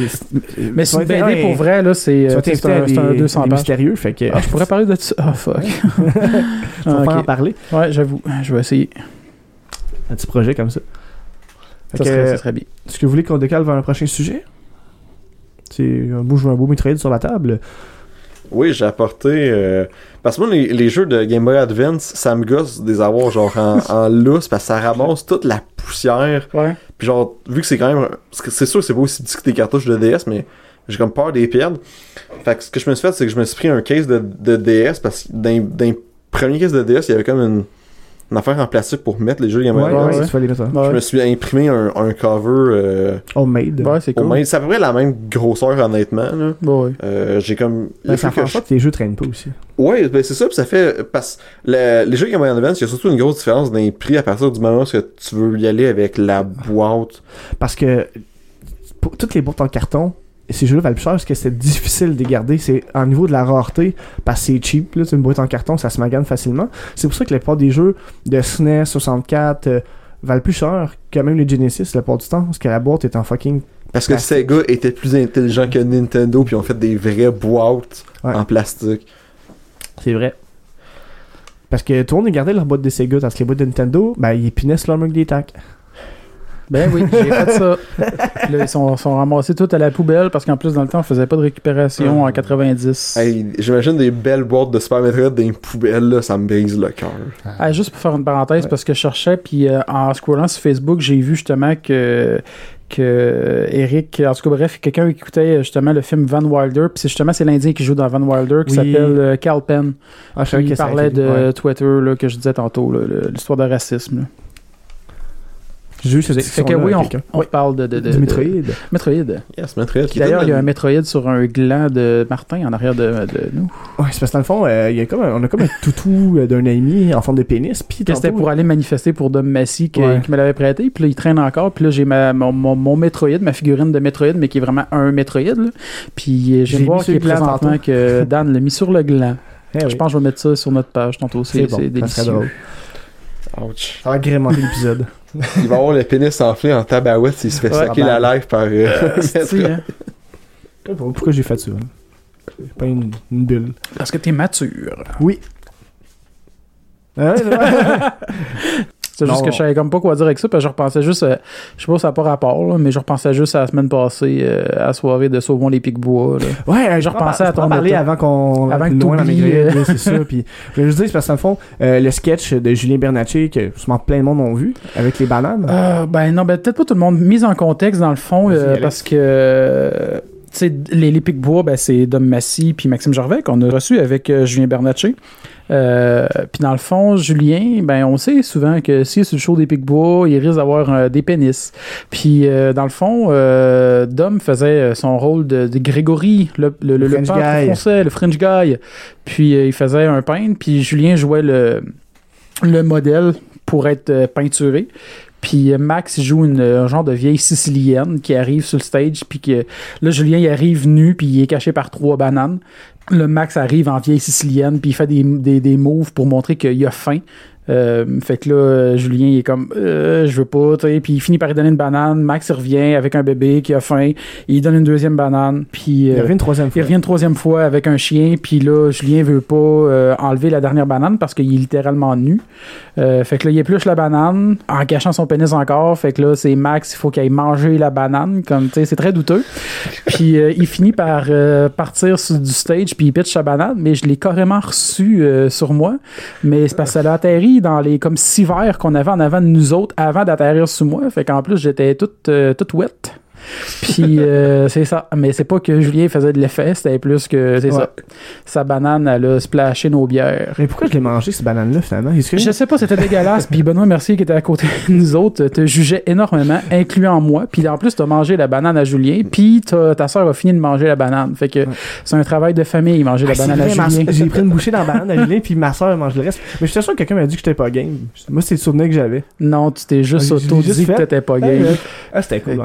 Mais c'est une BD pour vrai, là, c'est euh, un, un des, 200 des pages. mystérieux, fait que. Ah, je pourrais parler de ça. Ah, fuck. <laughs> Tu vas Ah, pas en parler. Ouais, j'avoue. Je vais essayer. Un petit projet comme ça. Fait Ça que, serait, ça serait bien. Est-ce que vous voulez qu'on décale vers un prochain sujet? C'est un beau, un beau Metroid sur la table. Oui, j'ai apporté. euh, Parce que moi, les, les jeux de Game Boy Advance, ça me gosse de les avoir genre en, <laughs> en lousse parce que ça ramasse toute la poussière. Ouais. Puis genre, vu que c'est quand même. C'est sûr que c'est pas aussi petit que tes cartouches de DS, mais j'ai comme peur des perdre. Fait que ce que je me suis fait, c'est que je me suis pris un case de, de DS parce que les premiers cases de DS, il y avait comme une, une affaire en plastique pour mettre les jeux de Game Boy Ouais, Advance. ouais, ouais. les mettre. hein. Je Ouais, me suis imprimé un, un cover euh, Homemade. Ouais, c'est cool. même- C'est à peu près la même grosseur, honnêtement. Là. Ouais, ouais. Euh, j'ai comme. Ben, ça il faut fait en que sorte que tes jeux traînent pas aussi. Ouais, ben c'est ça, puis ça fait. Parce que le- les jeux Game Boy Advance, il y a surtout une grosse différence dans les prix à partir du moment où tu veux y aller avec la boîte. Parce que pour, toutes les boîtes en carton, ces jeux-là valent plus cher parce que c'est difficile de les garder. C'est en niveau de la rareté, parce que c'est cheap. Là, c'est une boîte en carton, ça se magane facilement. C'est pour ça que la plupart des jeux de SNES 64 euh, valent plus cher que même les Genesis la plupart du temps, parce que la boîte est en fucking. Parce que Plastique. Sega était plus intelligent que Nintendo, puis ils ont fait des vraies boîtes Ouais. en plastique. C'est vrai. Parce que tout le monde gardait leur boîte de Sega, parce que les boîtes de Nintendo, ben, ils pinaient sur leur mug des tacs. Ben oui, j'ai fait ça. Là, ils sont, sont ramassés tout à la poubelle parce qu'en plus, dans le temps, on faisait pas de récupération en 90. Hey, J'imagine des belles boîtes de Super Metroid dans les poubelles, là, ça me brise le cœur. Ah, juste pour faire une parenthèse, Ouais. parce que je cherchais, puis euh, en scrollant sur Facebook, j'ai vu justement que que Eric, en tout cas bref, quelqu'un écoutait justement le film Van Wilder, puis c'est justement c'est l'Indien qui joue dans Van Wilder qui Oui. s'appelle euh, Cal Penn. Ah, qui parlait de ouais. Twitter là, que je disais tantôt, l'histoire de racisme. là. J'ai vu cette Fait que oui, on, parle de, de, de- Du de- Metroid. Metroid. Yes, Metroid. Qui d'ailleurs, il y a un Metroid sur un gland de Martin en arrière de, de nous. Ouais, c'est parce que dans le fond, euh, il y a comme un- on a comme un <laughs> toutou euh, d'un ami en forme de pénis. Puis C'était pour aller manifester pour Dom Massy qui, Ouais. qui me l'avait prêté. Puis là, il traîne encore. Puis là, j'ai ma, mon, mon, mon Metroid, ma figurine de Metroid, mais qui est vraiment un Metroid. là. Puis euh, je J'ai viens de voir qu'il est présentement tantôt. que <laughs> Dan l'a mis sur le gland. Eh oui. Je pense que je vais mettre ça sur notre page tantôt. C'est bon, délicieux. Ça va agrémenter l'épisode. <laughs> Il va avoir le pénis enflé en tabarouette s'il se fait Ouais. saquer la live par. euh, <laughs> <laughs> hein. Pourquoi j'ai fait ça? hein? C'est Pas une, une bulle. Parce que t'es mature. Oui. <laughs> C'est juste que je savais comme pas quoi dire avec ça, parce que je repensais juste, euh, je sais pas si ça n'a pas rapport, là, mais je repensais juste à la semaine passée, euh, à la soirée de Sauvons les Pics-Bois. là. Ouais, Je repensais à ton parler avant qu'on Avant que euh. c'est ça. Puis je voulais juste dire, c'est parce que dans le fond, euh, le sketch de Julien Bernatchez que sûrement plein de monde ont vu avec les bananes. Euh, ben non, ben peut-être pas tout le monde. Mise en contexte, dans le fond, euh, parce que euh, tu sais, les, les Pics-Bois, ben, c'est Dom Massy puis Maxime Gervais qu'on a reçu avec euh, Julien Bernatchez. Euh, puis dans le fond, Julien, ben on sait souvent que s'il est sur le show des Pics-Bois, il risque d'avoir euh, des pénis. Puis euh, dans le fond, euh, Dom faisait son rôle de, de Grégory, le, le, le, French peintre guy. français, le French guy. Puis il faisait un peintre, puis Julien jouait le, le modèle pour être peinturé. Puis Max joue une, un genre de vieille sicilienne qui arrive sur le stage, puis que là, Julien, il arrive nu, puis il est caché par trois bananes. Le Max arrive en vieille sicilienne, puis il fait des, des, des moves pour montrer qu'il a faim. Euh, fait que là, Julien, il est comme, euh, je veux pas, tu sais, puis il finit par lui donner une banane. Max, il revient avec un bébé qui a faim, il donne une deuxième banane, puis... il euh, revient une troisième il fois. revient une troisième fois avec un chien, puis là, Julien veut pas enlever la dernière banane parce qu'il est littéralement nu. Fait que là, il épluche la banane en cachant son pénis encore. Fait que là, c'est Max, il faut qu'il aille manger la banane. Comme, tu sais, c'est très douteux. Puis il finit par partir sur, du stage, puis il pitch sa banane, mais je l'ai carrément reçu sur moi. Mais c'est parce que ça a atterri dans les comme six verres qu'on avait en avant de nous autres avant d'atterrir sur moi. Fait qu'en plus, j'étais toute, euh, toute wet. Puis euh, <laughs> c'est ça. Mais c'est pas que Julien faisait de l'effet, c'était plus que c'est Ouais. ça. Sa banane, elle a splashé nos bières. Mais pourquoi je l'ai mangé, cette banane-là, finalement? Que Je sais pas, c'était dégueulasse. Puis Benoît Mercier, qui était à côté de nous autres, te jugeait énormément, incluant moi. Puis en plus, t'as mangé la banane à Julien. Puis ta soeur a fini de manger la banane. Fait que Ouais. c'est un travail de famille, manger Ah, la c'est banane vrai, à Julien. J'ai pris une bouchée dans la banane à Julien, puis ma soeur mange le reste. Mais je suis sûr que quelqu'un m'a dit que j'étais pas game. Moi, c'est le souvenir que j'avais. Non, tu t'es juste Ah, auto-dit que t'étais pas Ouais, game. ouais. Ah, c'était cool.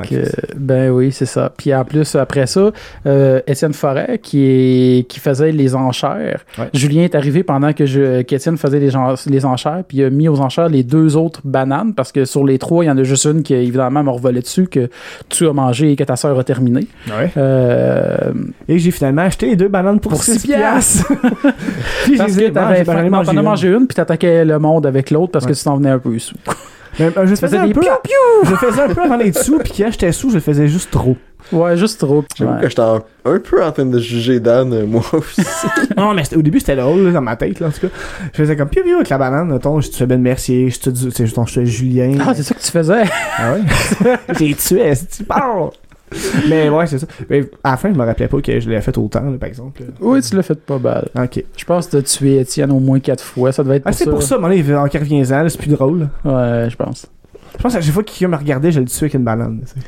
Ben oui, c'est ça. Puis en plus, après ça, euh, Étienne Forêt, qui, est, qui faisait les enchères. Ouais. Julien est arrivé pendant que je- qu'Étienne faisait les, enchères, puis il a mis aux enchères les deux autres bananes, parce que sur les trois, il y en a juste une qui, évidemment, m'a revolé dessus, que tu as mangé et que ta soeur a terminé. Ouais. Euh, Et j'ai finalement acheté les deux bananes pour, Pour 6 six piastres. <laughs> puis parce que t'avais mangé t'en as une. mangé une, puis t'attaquais le monde avec l'autre parce que tu t'en venais un peu sous. Mais, euh, je faisais faisais un des peu. piou <laughs> Je faisais un peu avant d'être sous, puis quand j'étais sous, je le faisais juste trop. Ouais, juste trop. J'avoue Ouais. que j'étais un peu en train de juger Dan, euh, moi aussi. <laughs> Non, mais au début, c'était drôle, là, dans ma tête, là, en tout cas. Je faisais comme piou piou avec la banane, mettons, je tuais Ben Mercier, je tuais, c'est- je tuais Julien. Ah, c'est ça que tu faisais. Ah ouais? <laughs> J'ai tué, c'est tu parles! <laughs> Mais ouais, c'est ça. Mais à la fin, je me rappelais pas que je l'avais fait autant, là, par exemple. Oui, tu l'as fait pas mal. Ok. Je pense que t'as tué Étienne au moins quatre fois. Ça devait être Ah, c'est pour ça, mon en 15 ans, là, c'est plus drôle. Ouais, je pense. Je pense que à chaque fois que quelqu'un me regardait, je le tuais avec une banane. tu.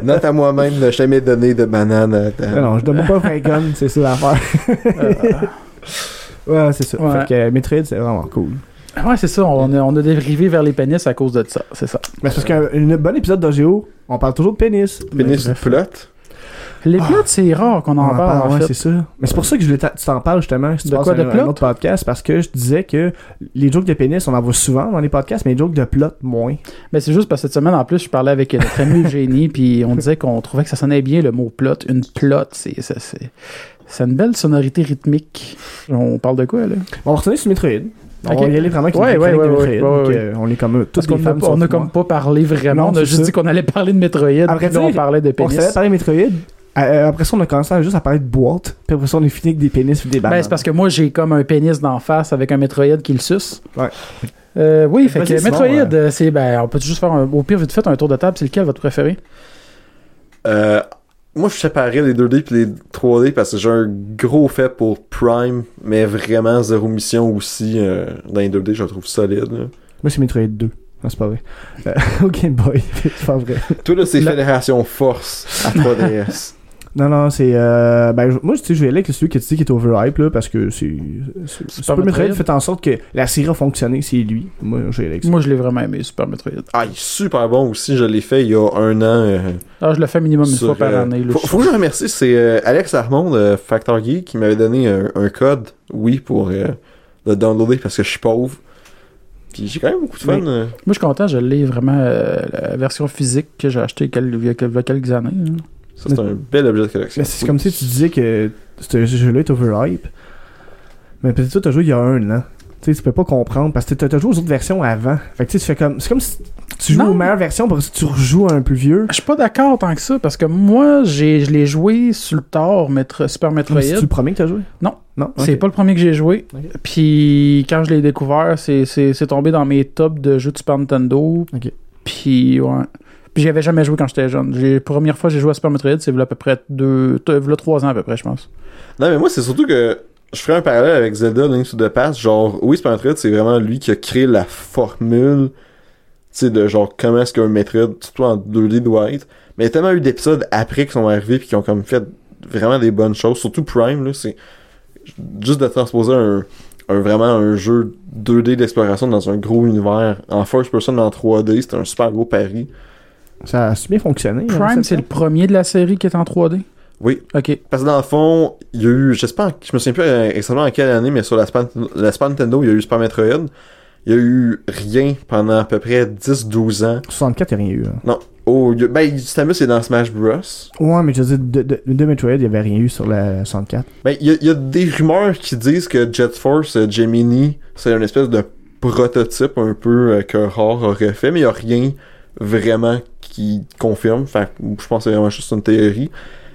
<laughs> Note à moi-même de jamais donner de banane à Dan. Non, non, je donne pas un gun, c'est ça l'affaire. <laughs> ouais, c'est ça. Ouais. Fait que Metroid, c'est vraiment cool. Ouais, c'est ça. On a, on a dérivé vers les pénis à cause de ça. C'est ça. Mais c'est parce qu'un bon épisode d'Ogeo, on parle toujours de pénis. Pénis Bref. plot. Les plots, c'est rare qu'on en, parle, en ouais, c'est ça. Mais c'est pour ça que je voulais tu t'en parles justement. Si tu De quoi, à de un, plot? un autre podcast, parce que je disais que les jokes de pénis, on en voit souvent dans les podcasts, mais les jokes de plot, moins. Mais c'est juste parce que cette semaine, en plus, je parlais avec notre ami <laughs> Eugénie, puis on disait qu'on trouvait que ça sonnait bien le mot plot. Une plot, c'est ça, c'est c'est une belle sonorité rythmique. On parle de quoi, là? On va retourner sur Metroid. On Ok. va y aller vraiment avec Ouais, ouais, ouais, Metroid. ouais, donc, ouais, euh, on est comme euh, Parce toutes qu'on les n'a femmes pas, on sauf a moi. comme pas parlé vraiment. Non, on a juste ça. dit qu'on allait parler de Metroid, vrai puis là, on dire, parlait de On pénis. savait parler de Metroid. euh, après ça, on a commencé à juste à parler de boîte. Puis après ça, on est fini avec des pénis et des bananes. Ben, c'est parce que moi, j'ai comme un pénis d'en face avec un Metroid qui le suce. Ouais. Euh, oui, fait que Metroid, euh, euh, c'est. Ben, on peut juste faire un. Au pire, vite fait, un tour de table. C'est lequel votre préféré? Euh, moi, je séparais les 2D puis les 3D parce que j'ai un gros fait pour Prime, mais vraiment zéro mission aussi. euh, dans les 2D, je le trouve solide. là. Moi, c'est Metroid 2. Non, c'est pas vrai. Euh, <laughs> au Game Boy. <laughs> c'est pas vrai. Toi, là, c'est Fédération Force à 3DS. Non, non, c'est. Euh, ben, moi, tu sais, je vais aller avec celui que tu dis qui est overhype, là, parce que c'est. Super Metroid fait en sorte que la série a fonctionné, c'est lui. Moi, je vais aller avec ça. Moi, je l'ai vraiment aimé, Super Metroid. Ah, il est super bon aussi. Je l'ai fait il y a un an. euh, Ah, je le fais minimum une fois par euh, année. là. faut, faut que je le remercie. C'est euh, Alex Armand de Factor Geek qui m'avait donné un, un code, oui, pour euh, le downloader parce que je suis pauvre. Puis j'ai quand même beaucoup de fun. Mais-. Moi, je suis content, je l'ai vraiment euh, la version physique que j'ai acheté quel- il y a quel- il y a quelques années. là. Ça, c'est un bel objet de collection. Mais c'est comme si tu disais que ce jeu-là est overhype. Mais peut-être que tu as joué il y a un an. Tu sais, tu peux pas comprendre parce que t'as t'as joué aux autres versions avant. Fait que tu sais, tu fais comme. C'est comme si tu joues Non. aux meilleures versions parce que tu rejoues à un plus vieux. Je suis pas d'accord tant que ça, parce que moi, j'ai, je l'ai joué sur le tard, Metro- Super Metroid. C'est le premier que t'as joué? Non. Non. C'est ok. pas le premier que j'ai joué. Puis quand je l'ai découvert, c'est, c'est, c'est tombé dans mes tops de jeux de Super Nintendo. Ok. Puis ouais. Puis j'y avais jamais joué quand j'étais jeune. J'ai, première fois j'ai joué à Super Metroid, c'est à peu près deux, t- v'là trois ans à peu près, je pense. Non, mais moi, c'est surtout que je ferais un parallèle avec Zelda Link to the Past. Genre, oui, Super Metroid, c'est vraiment lui qui a créé la formule, tu sais, de genre comment est-ce qu'un Metroid, surtout en 2D, doit être. Mais il y a tellement eu d'épisodes après qui sont arrivés puis qui ont comme fait vraiment des bonnes choses. Surtout Prime, là, c'est juste de transposer un, un- vraiment un jeu 2D d'exploration dans un gros univers en first person en 3D, c'était un super gros pari. Ça a bien fonctionné. hein, Prime, c'est le premier de la série qui est en 3D. Oui. Ok. Parce que dans le fond, il y a eu, je sais pas, je me souviens plus euh, exactement en quelle année, mais sur la Super, la Super Nintendo, il y a eu Super Metroid. Il y a eu rien pendant à peu près 10-12 ans. 64, il n'y a rien eu. hein. Non. Oh, a- ben, Samus est dans Smash Bros. Ouais, mais je veux dire, de, de, de Metroid, il n'y avait rien eu sur la 64. Ben, il y a, il y a des rumeurs qui disent que Jet Force euh, Gemini, c'est une espèce de prototype un peu euh, que Rare aurait fait, mais il y a rien vraiment qui confirme. Fait je pense que c'est vraiment juste une théorie.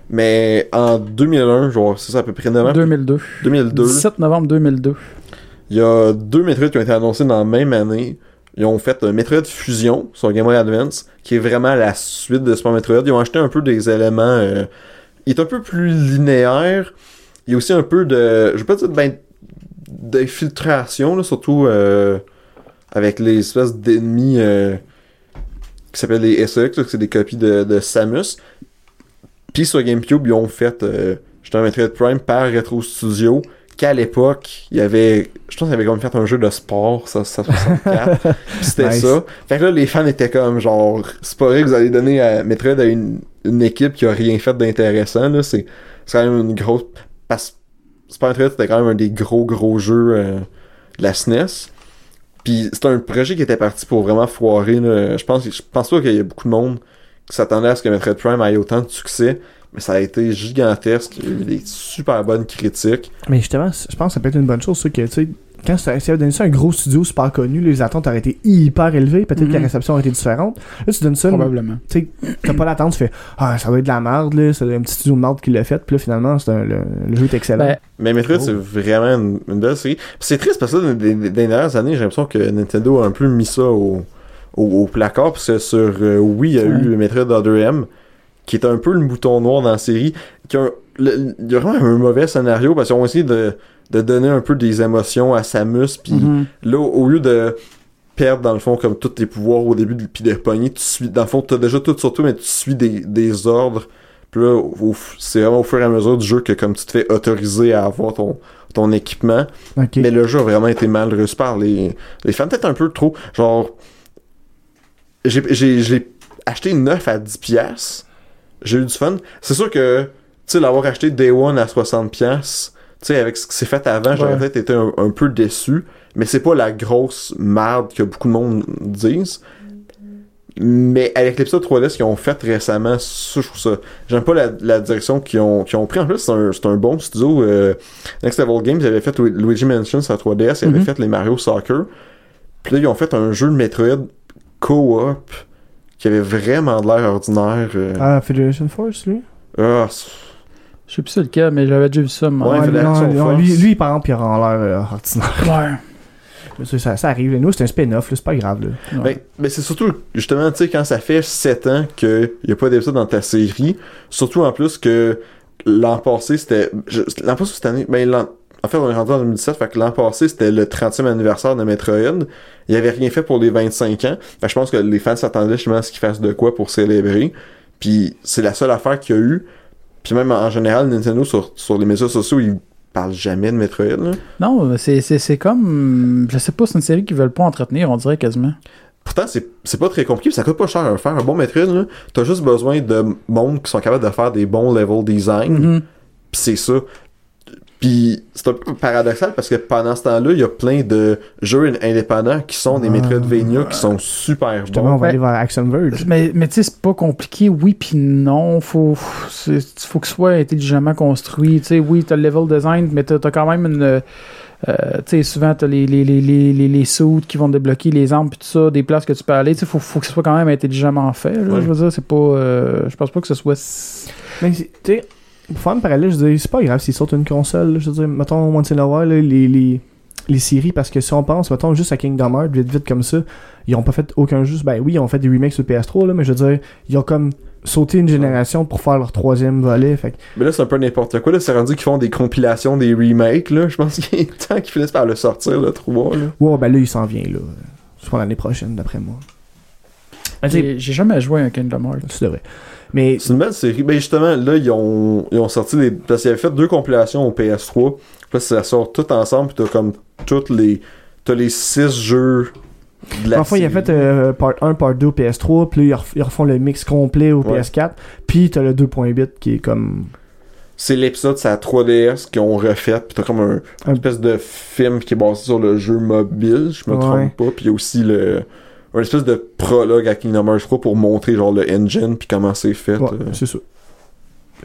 Mais en 2001, genre, c'est ça à peu près 9 ans, 2002. 2002. 17 novembre 2002. Il y a deux Metroid qui ont été annoncés dans la même année. Ils ont fait un Metroid Fusion sur Game Boy Advance, qui est vraiment la suite de Super Metroid. Ils ont acheté un peu des éléments. euh, il est un peu plus linéaire. Il y a aussi un peu de. Je vais pas dire ben, d'infiltration, surtout euh, avec les espèces d'ennemis euh, qui s'appellent les SEX, c'est des copies de, de Samus. Puis sur GameCube, ils ont fait euh, justement Metroid Prime par Retro Studio qu'à l'époque, il y avait. Je pense qu'il avait comme fait un jeu de sport, ça, ça 64. <laughs> Puis c'était Nice. ça. Fait que là, les fans étaient comme genre. C'est pas vrai que vous allez donner à Metroid à une, une équipe qui a rien fait d'intéressant, là. C'est c'est quand même une grosse. Parce Super Metroid, c'était quand même un des gros gros jeux euh, de la SNES. Puis c'était un projet qui était parti pour vraiment foirer, là. Je pense, je pense pas qu'il y a beaucoup de monde qui s'attendait à ce que Metroid Prime ait autant de succès. Mais ça a été gigantesque. Il y a eu des super bonnes critiques. Mais justement, je pense que ça peut être une bonne chose, ça, que, tu sais, quand ça avait donné ça à un gros studio super connu, les attentes auraient été hyper élevées, peut-être que la Mhm. réception aurait été différente. Là, tu donnes ça, Probablement. tu sais, t'as pas l'attente, tu fais, ah, ça doit être de la merde, là, c'est un petit studio de merde qui l'a fait, puis là, finalement, c'est un- le, le jeu est excellent. Ben, Mais Metroid, Oh. c'est vraiment une, une belle série. Puis c'est triste parce que là, dans les, les dernières années, j'ai l'impression que Nintendo a un peu mis ça au, au, au placard. Parce que sur euh, Wii, il y a Ouais. eu Metroid Other M, qui est un peu le mouton noir dans la série. Qui a un- le- il y a vraiment un mauvais scénario parce qu'ils ont essayé de, de donner un peu des émotions à Samus. Puis mhm. là, au lieu de perdre dans le fond comme tous tes pouvoirs au début puis de pogner, tu suis dans le fond t'as déjà tout sur toi mais tu suis des, des ordres. Puis là c'est vraiment au fur et à mesure du jeu que comme tu te fais autoriser à avoir ton, ton équipement. Mais le jeu a vraiment été mal reçu par les, les fans peut-être un peu trop. Genre j'ai, acheté 9 à 10 pièces j'ai eu du fun. C'est sûr que tu sais l'avoir acheté Day One à 60 pièces sais avec ce qui s'est fait avant j'aurais peut-être été un, un peu déçu mais c'est pas la grosse merde que beaucoup de monde disent mais avec l'épisode 3D, ce qu'ils ont fait récemment, ça, je trouve ça. J'aime pas la, la direction qu'ils ont, pris. En plus, c'est un, bon studio. Euh, Next Level Games, ils avaient fait Lu- Luigi Mansion sur la 3DS, ils avaient Mhm. fait les Mario Soccer. Puis là, ils ont fait un jeu de Metroid co-op qui avait vraiment de l'air ordinaire. euh. Ah, Federation Force, lui? Ah, c'est- Je sais plus c'est lequel, mais j'avais déjà vu ça. moi. Ouais, Ouais, Federation non, non, Force. lui, lui, par exemple, il aura l'air euh, ordinaire. Ouais. <laughs> Mais ça, ça, ça arrive. Nous, c'est un spin-off, là, c'est pas grave. Là. Ouais. Ben, ben, c'est surtout, justement, tu sais, quand ça fait 7 ans qu'il n'y a pas d'épisode dans ta série, surtout en plus que l'an passé, c'était. je- L'an passé, cette année, ben, l'an- en fait, on est rentré en 2017, fait que l'an passé, c'était le 30e anniversaire de Metroid. Il avait rien fait pour les 25 ans. Fait que je pense que les fans s'attendaient justement à ce qu'ils fassent de quoi pour célébrer. Puis c'est la seule affaire qu'il y a eu. Puis même en général, Nintendo sur, sur les médias sociaux, ils parlent jamais de Metroid. Là. Non, c'est, c'est, comme. Je sais pas, c'est une série qu'ils veulent pas entretenir, on dirait quasiment. Pourtant, c'est pas très compliqué, puis ça coûte pas cher à faire. Un bon Metroid, là, t'as juste besoin de monde qui sont capables de faire des bons level design. Mhm. Puis c'est ça. Puis c'est un peu paradoxal parce que pendant ce temps-là, il y a plein de jeux indépendants qui sont des Ah. Metroidvania qui sont super Justement, on va Ouais. aller vers Action Verge. Mais, mais tu sais, c'est pas compliqué, oui puis non. Faut, faut que ce soit intelligemment construit. Tu sais, oui, t'as le level design, mais t'as as quand même une. euh, tu sais, souvent, t'as les, les, les, les, les, les suits qui vont débloquer les armes puis tout ça, des places que tu peux aller. Tu sais, faut, faut que ce soit quand même intelligemment fait. là. Ouais. Je veux dire, c'est pas. euh, je pense pas que ce soit. s- Mais tu sais, pour faire un parallèle, je veux dire, c'est pas grave s'ils sortent une console. là, Je veux dire, mettons, Once in a While, là, les, les, les séries, parce que si on pense, mettons, juste à Kingdom Hearts, vite vite comme ça, ils ont pas fait aucun jeu. Ben oui, ils ont fait des remakes sur PS3, là, mais je veux dire, ils ont comme sauté une génération pour faire leur troisième volet. Fait que, Mais là, c'est un peu n'importe quoi. Là, c'est rendu qu'ils font des compilations, des remakes. Là. Je pense qu'il est temps qu'ils finissent par le sortir, le 3. Là. ouais, ben là, il s'en vient, là. Je l'année prochaine, d'après moi. J'ai jamais joué à un Kingdom Hearts. tu devrais. Mais C'est une belle série. Ben justement, là, ils ont, ils ont sorti les. Parce qu'ils avaient fait deux compilations au PS3. Puis là, ça sort tout ensemble. Puis t'as comme toutes les. T'as les six jeux de la Parfois, il a fait euh, part 1, part 2 au PS3, puis là, ils ref- ils refont le mix complet au Ouais. PS4, puis t'as le 2.8 qui est comme. C'est l'épisode, c'est la 3DS qu'ils ont refait. Puis t'as comme un Un- une espèce de film qui est basé sur le jeu mobile, je me Ouais. trompe pas. Puis aussi le. Un espèce de prologue à Kingdom Hearts 3 pour montrer genre le engine puis comment c'est fait. Ouais, euh. c'est ça.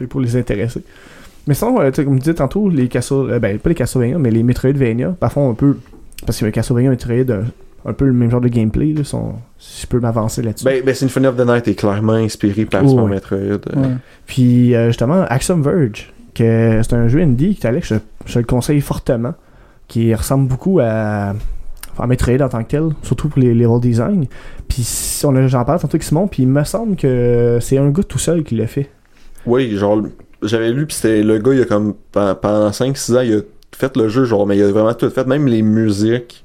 Et pour les intéresser. Mais sinon, euh, comme tu disais tantôt, les Castle... euh, ben, pas les Castlevania, mais les Metroidvania, parfois un peu... Parce que les Castlevania et Metroid, un, un peu le même genre de gameplay, là, sont... si je peux m'avancer là-dessus. Ben, ben Symphony of the Night est clairement inspiré par Oh, ouais. Metroid. Ouais. Puis, euh, justement, Axiom Verge, que c'est un jeu indie, que je, je le conseille fortement, qui ressemble beaucoup à... Enfin, Metroid en tant que tel, surtout pour les level design. Puis, on a- j'en parle tantôt avec Simon, puis il me semble que c'est un gars tout seul qui l'a fait. Oui, genre, j'avais lu, puis c'était le gars, il a comme, pen- pendant 5-6 ans, il a fait le jeu, genre, mais il a vraiment tout fait, même les musiques.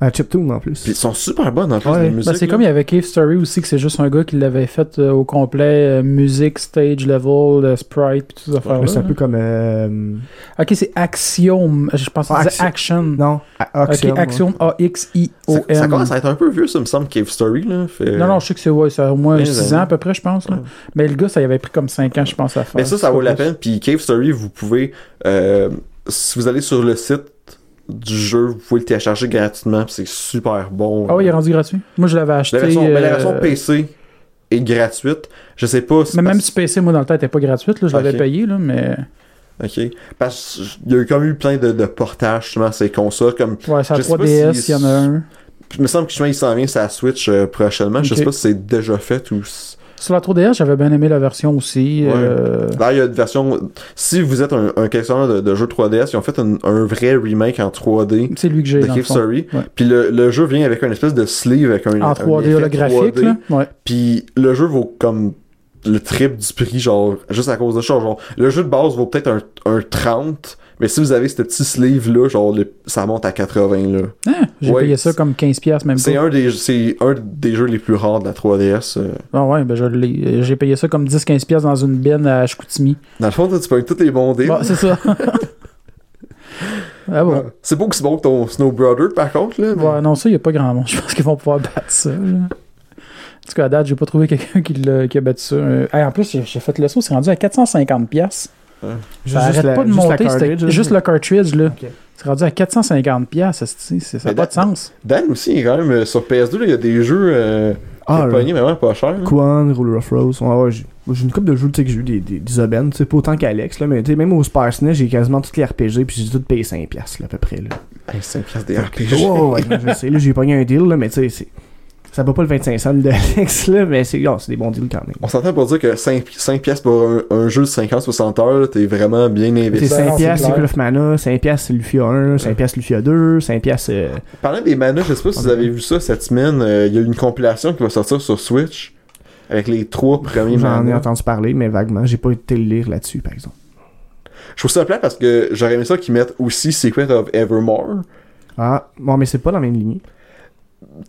À Chiptune en plus. Puis ils sont super bonnes en plus, Ouais. les Ben, musiques. Ben, c'est là. comme il y avait Cave Story aussi, que c'est juste un gars qui l'avait fait euh, au complet, euh, musique, stage, level, euh, sprite, puis toutes ces affaires-là. Ouais, c'est un peu là. comme. euh, Ok, c'est Axiom. Je pense que Ah, c'est Action. Non, A- Axiom. ok, Axiom, Ça, A-X-I-O-M. ça commence à être un peu vieux, ça me semble, Cave Story, là. Fait... Non, non, je sais que c'est ouais, ça au moins Bien 6 années. ans à peu près, je pense. Là. Ouais. Mais le gars, ça y avait pris comme 5 ans, je pense, à faire. Mais ça, ça vaut la peine. Puis Cave Story, vous pouvez, euh, si vous allez sur le site du jeu, vous pouvez le télécharger gratuitement, c'est super bon. Ah oui, il est rendu gratuit. Moi, je l'avais acheté. la version, ben, la euh, version PC est gratuite. Je sais pas si Mais même si PC, moi, dans le temps, elle était pas gratuite. Là, je l'avais payé, là, mais. Ok. Parce qu'il y a eu quand même eu plein de, de portages justement à ces consoles. Comme, Ouais, c'est à Je sais pas 3DS, si- il y en a un. il me semble que justement, il s'en vient sur la Switch euh, prochainement. Je Ok. sais pas si c'est déjà fait ou. si- Sur la 3DS, j'avais bien aimé la version aussi. Ouais. euh, Là, il y a une version. Si vous êtes un, un collectionneur de, de jeux 3DS, ils ont fait un, un vrai remake en 3D C'est lui que j'ai. de Cave. Story. Ouais. Puis le, le jeu vient avec un espèce de sleeve avec un. En un 3D effet holographique, 3D. là. Ouais. Puis le jeu vaut comme le triple du prix, genre, juste à cause de ça. Genre, le jeu de base vaut peut-être un, un 30, mais si vous avez ce petit sleeve-là, genre, le- ça monte à 80, là. Ah, j'ai Ouais, payé ça comme 15$ même C'est un, des, c'est un des jeux les plus rares de la 3DS. euh. Ah ouais, ben euh, J'ai payé ça comme 10-15$ dans une benne à Chicoutimi. Dans le fond, toi, tu payes tous les bons deals. Bon, c'est ça. <laughs> ah bon. C'est pas aussi bon que ton Snow Brother, par contre, là. mais- Ouais, non, ça, il n'y a pas grand monde. <laughs> Je pense qu'ils vont pouvoir battre ça. Là. En tout cas, à date, j'ai pas trouvé quelqu'un qui, qui a battu ça. Euh, hey, en plus, j'ai j'ai fait le saut, c'est rendu à 450$. Ça arrête la- pas de monter. c'était juste le cartridge, là. C'est rendu à 450$. Ça n'a pas de sens. Dan aussi, il est quand même, euh, sur PS2, là, il y a des jeux euh, Ah, pognés, mais vraiment pas chers. là. Quan, Ruler of Rose. Ouais, ouais, j'ai une couple de jeux tu sais, que j'ai eu des, des, des aubaines, tu sais, pas autant qu'Alex, là, mais tu sais, même au Super j'ai quasiment tous les RPG, puis j'ai tout payé 5$, là, à peu près. Là. Hey, 5 piastres des Ouais, RPG. ouais, je sais, là, j'ai pogné un deal, là, mais tu sais, c'est- ça bat pas le 25 cents d'Alex, là, mais c'est oh, c'est des bons deals quand même. On s'entend pour dire que 5, 5 piastres pour un, un jeu de 50-60 heures, t'es vraiment bien C'est investi. Non, 5 c'est piastres, c'est. Call of Mana, 5 piastres, c'est Lufia 1, 5 piastres, Lufia 2, 5 piastres... euh, Parlant des manas, je sais pas si vous avez vu ça cette semaine, euh, il y a une compilation qui va sortir sur Switch avec les trois premiers J'en ai entendu parler, mais vaguement, j'ai pas été le lire là-dessus, par exemple. Je trouve ça plat parce que j'aurais aimé ça qu'ils mettent aussi Secret of Evermore. Ah, bon, mais c'est pas dans la même lignée.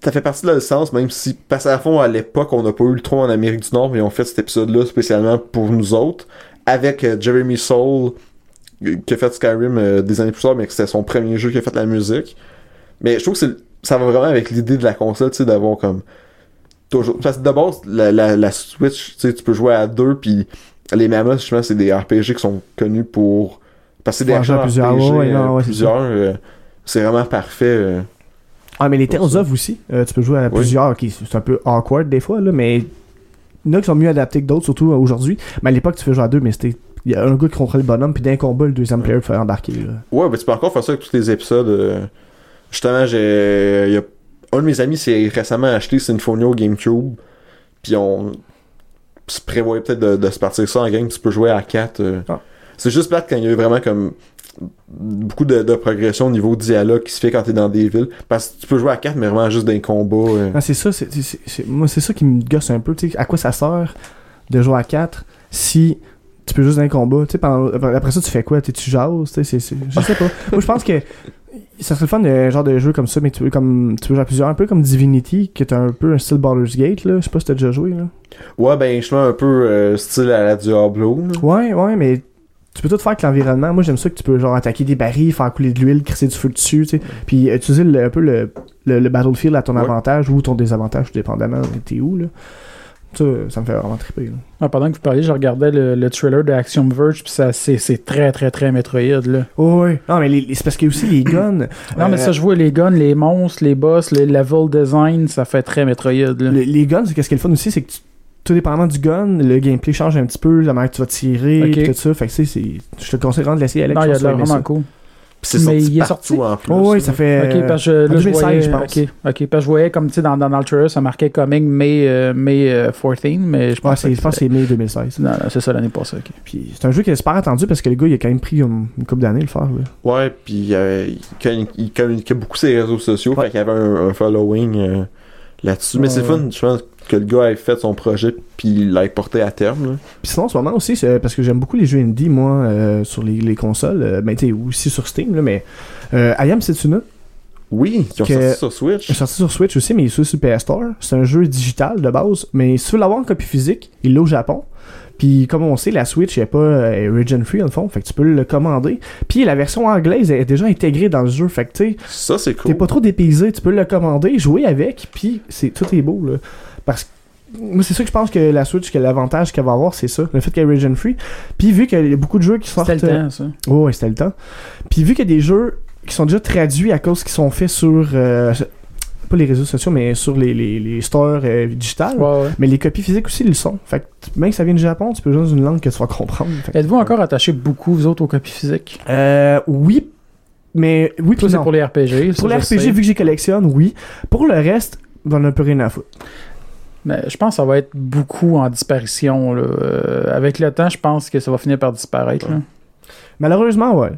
Ça fait partie de la licence, même si, parce qu'à fond, à l'époque, on n'a pas eu le 3 en Amérique du Nord, mais ont fait cet épisode-là spécialement pour nous autres. avec euh, Jeremy Soule, euh, qui a fait Skyrim euh, des années plus tard, mais que c'était son premier jeu qui a fait la musique. Mais je trouve que ça va vraiment avec l'idée de la console, tu sais, d'avoir comme. Toujours. Parce que d'abord, la, la, la Switch, tu sais, tu peux jouer à deux, puis les Mammoths, justement, c'est des RPG qui sont connus pour. Parce que c'est des à plusieurs, RPG, ouais, c'est plusieurs. euh, c'est vraiment parfait. Euh. Ah, mais les Pour Tales ça. of aussi. euh, tu peux jouer à Oui. plusieurs. ok, c'est un peu awkward des fois, là, mais il y en a qui sont mieux adaptés que d'autres, surtout euh, aujourd'hui. Mais à l'époque, tu fais jouer à deux, mais c'était. Il y a un gars qui contrôlait le bonhomme, puis d'un combat, le deuxième player fait embarquer. Là. Ouais, ben tu peux encore faire ça avec tous les épisodes. euh. Justement, j'ai. il y a- Un de mes amis s'est récemment acheté Sinfonio GameCube. Puis on se prévoyait peut-être de, de se partir ça en game. Tu peux jouer à 4. Ah. C'est juste plate quand il y a eu vraiment comme beaucoup de, de progression au niveau dialogue qui se fait quand t'es dans des villes. Parce que tu peux jouer à 4, mais vraiment juste d'un combat. euh. Ah, c'est ça, c'est, c'est- c'est- c'est- moi c'est ça qui me gosse un peu. tu sais, À quoi ça sert de jouer à 4 si tu peux juste un combat tu sais, pendant- Après ça, tu fais quoi? Tu tu jases tu sais, Je sais pas. <laughs> moi je pense que ça serait le fun de genre de jeu comme ça, mais tu veux, comme, tu veux jouer à plusieurs, un peu comme Divinity, qui est un peu un style Baldur's Gate. Là. Je sais pas si t'as déjà joué. Là. Ouais, ben, je un peu euh, style à la Diablo. là. Ouais, ouais, mais tu peux tout faire avec l'environnement. Moi, j'aime ça que tu peux genre attaquer des barils, faire couler de l'huile, crisser du feu dessus, tu sais. Puis utiliser le- un peu le, le, le battlefield à ton Ouais. avantage ou ton désavantage, dépendamment de t'es où, là. Ça, ça me fait vraiment triper, là. Ah, pendant que vous parliez, je regardais le, le trailer de Axiom Verge, puis ça, c'est, c'est très, très, très Metroid, là. Oh, ouais. Non, mais les- les- c'est parce qu'il y a aussi les guns. Non, mais ça, je vois les guns, les monstres, les boss, les level design, ça fait très Metroid, là. le- les guns, c'est qu'est-ce qui est le fun aussi, c'est que tu- tout dépendamment du gun, le gameplay change un petit peu, la manière que tu vas tirer, Ok. pis tout ça. Fait que, tu sais, c'est- je te conseille vraiment de l'essayer, Alex. non, il y a de vraiment cool. Puis Mais il est sorti? en plus. Oh, oui, ça fait. Ok, parce que en là, je 2016, voyais, je pense. ok, ok, parce que je voyais comme tu sais dans, dans, ça marquait coming May, euh, May euh, 14, mais je Ouais, pense c'est- je pense que c'est mai 2016. Non, non, c'est ça l'année passée, ok. Puis c'est un jeu qui est super attendu parce que le gars, il a quand même pris une, une couple d'années le faire. Là. Ouais, puis euh, il, il, communiquait beaucoup sur les réseaux sociaux, Ouais. fait qu'il y avait un, un following euh, là-dessus. Mais Ouais, c'est fun, je pense, que le gars ait fait son projet, puis l'ait porté à terme. Puis sinon, en ce moment aussi, c'est parce que j'aime beaucoup les jeux indie, moi, euh, sur les, les consoles. Euh, ben, tu sais, aussi sur Steam, là, mais. Euh, I Am Setsuna, Oui, qui ont sorti sur Switch. est sorti sur Switch aussi, mais il est sur PS Store. C'est un jeu digital de base, mais si tu veux l'avoir en copie physique, il est au Japon. Puis comme on sait, la Switch n'est pas euh, region free, en fond, fait que tu peux le commander. Puis la version anglaise est déjà intégrée dans le jeu, fait que tu sais, Ça, c'est cool. T'es pas trop dépaysé, tu peux le commander, jouer avec, puis c'est tout est beau là. Parce que moi c'est ça que je pense que la Switch, que l'avantage qu'elle va avoir, c'est ça, le fait qu'elle est region free. Puis vu qu'il y a beaucoup de jeux qui sortent, C'était le euh, temps, ça. oh, ouais, c'était le temps. Puis vu qu'il y a des jeux qui sont déjà traduits à cause qu'ils sont faits sur euh, pas les réseaux sociaux, mais sur les, les, les stores euh, digitales. Ouais, ouais. Mais les copies physiques aussi le sont. Fait que même que ça vient du Japon, tu peux jouer dans une langue que tu vas comprendre. Êtes-vous encore attaché beaucoup, vous autres, aux copies physiques? Euh, oui, mais oui, puis c'est pour les RPG. Pour les RPG, sais. vu que j'y collectionne, oui. Pour le reste, j'en ai un peu rien à foutre. Mais je pense que ça va être beaucoup en disparition. Là. Euh, avec le temps, je pense que ça va finir par disparaître. là. Malheureusement, ouais.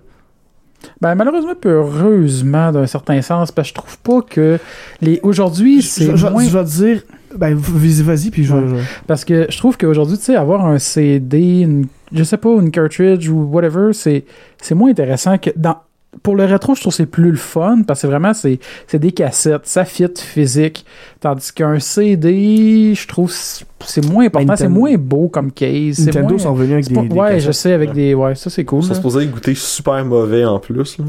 Ben, malheureusement, peu heureusement, d'un certain sens, parce que je trouve pas que les aujourd'hui, c'est je- moins... je vais te dire, ben vas-y, vas-y, puis je vais. Ouais. je- Parce que je trouve qu'aujourd'hui, tu sais, avoir un CD, une- je sais pas, une cartridge ou whatever, c'est c'est moins intéressant que dans. Pour le rétro, je trouve que c'est plus le fun parce que vraiment, c'est c'est des cassettes, ça fit physique. Tandis qu'un CD, je trouve c'est c'est moins important, c'est moins beau comme case. c'est Nintendo moins- sont venus avec des, pas- des ouais, cassettes. je sais, avec Ouais. des. Ouais, ça c'est cool. Ça se posait goûter super mauvais en plus. Là.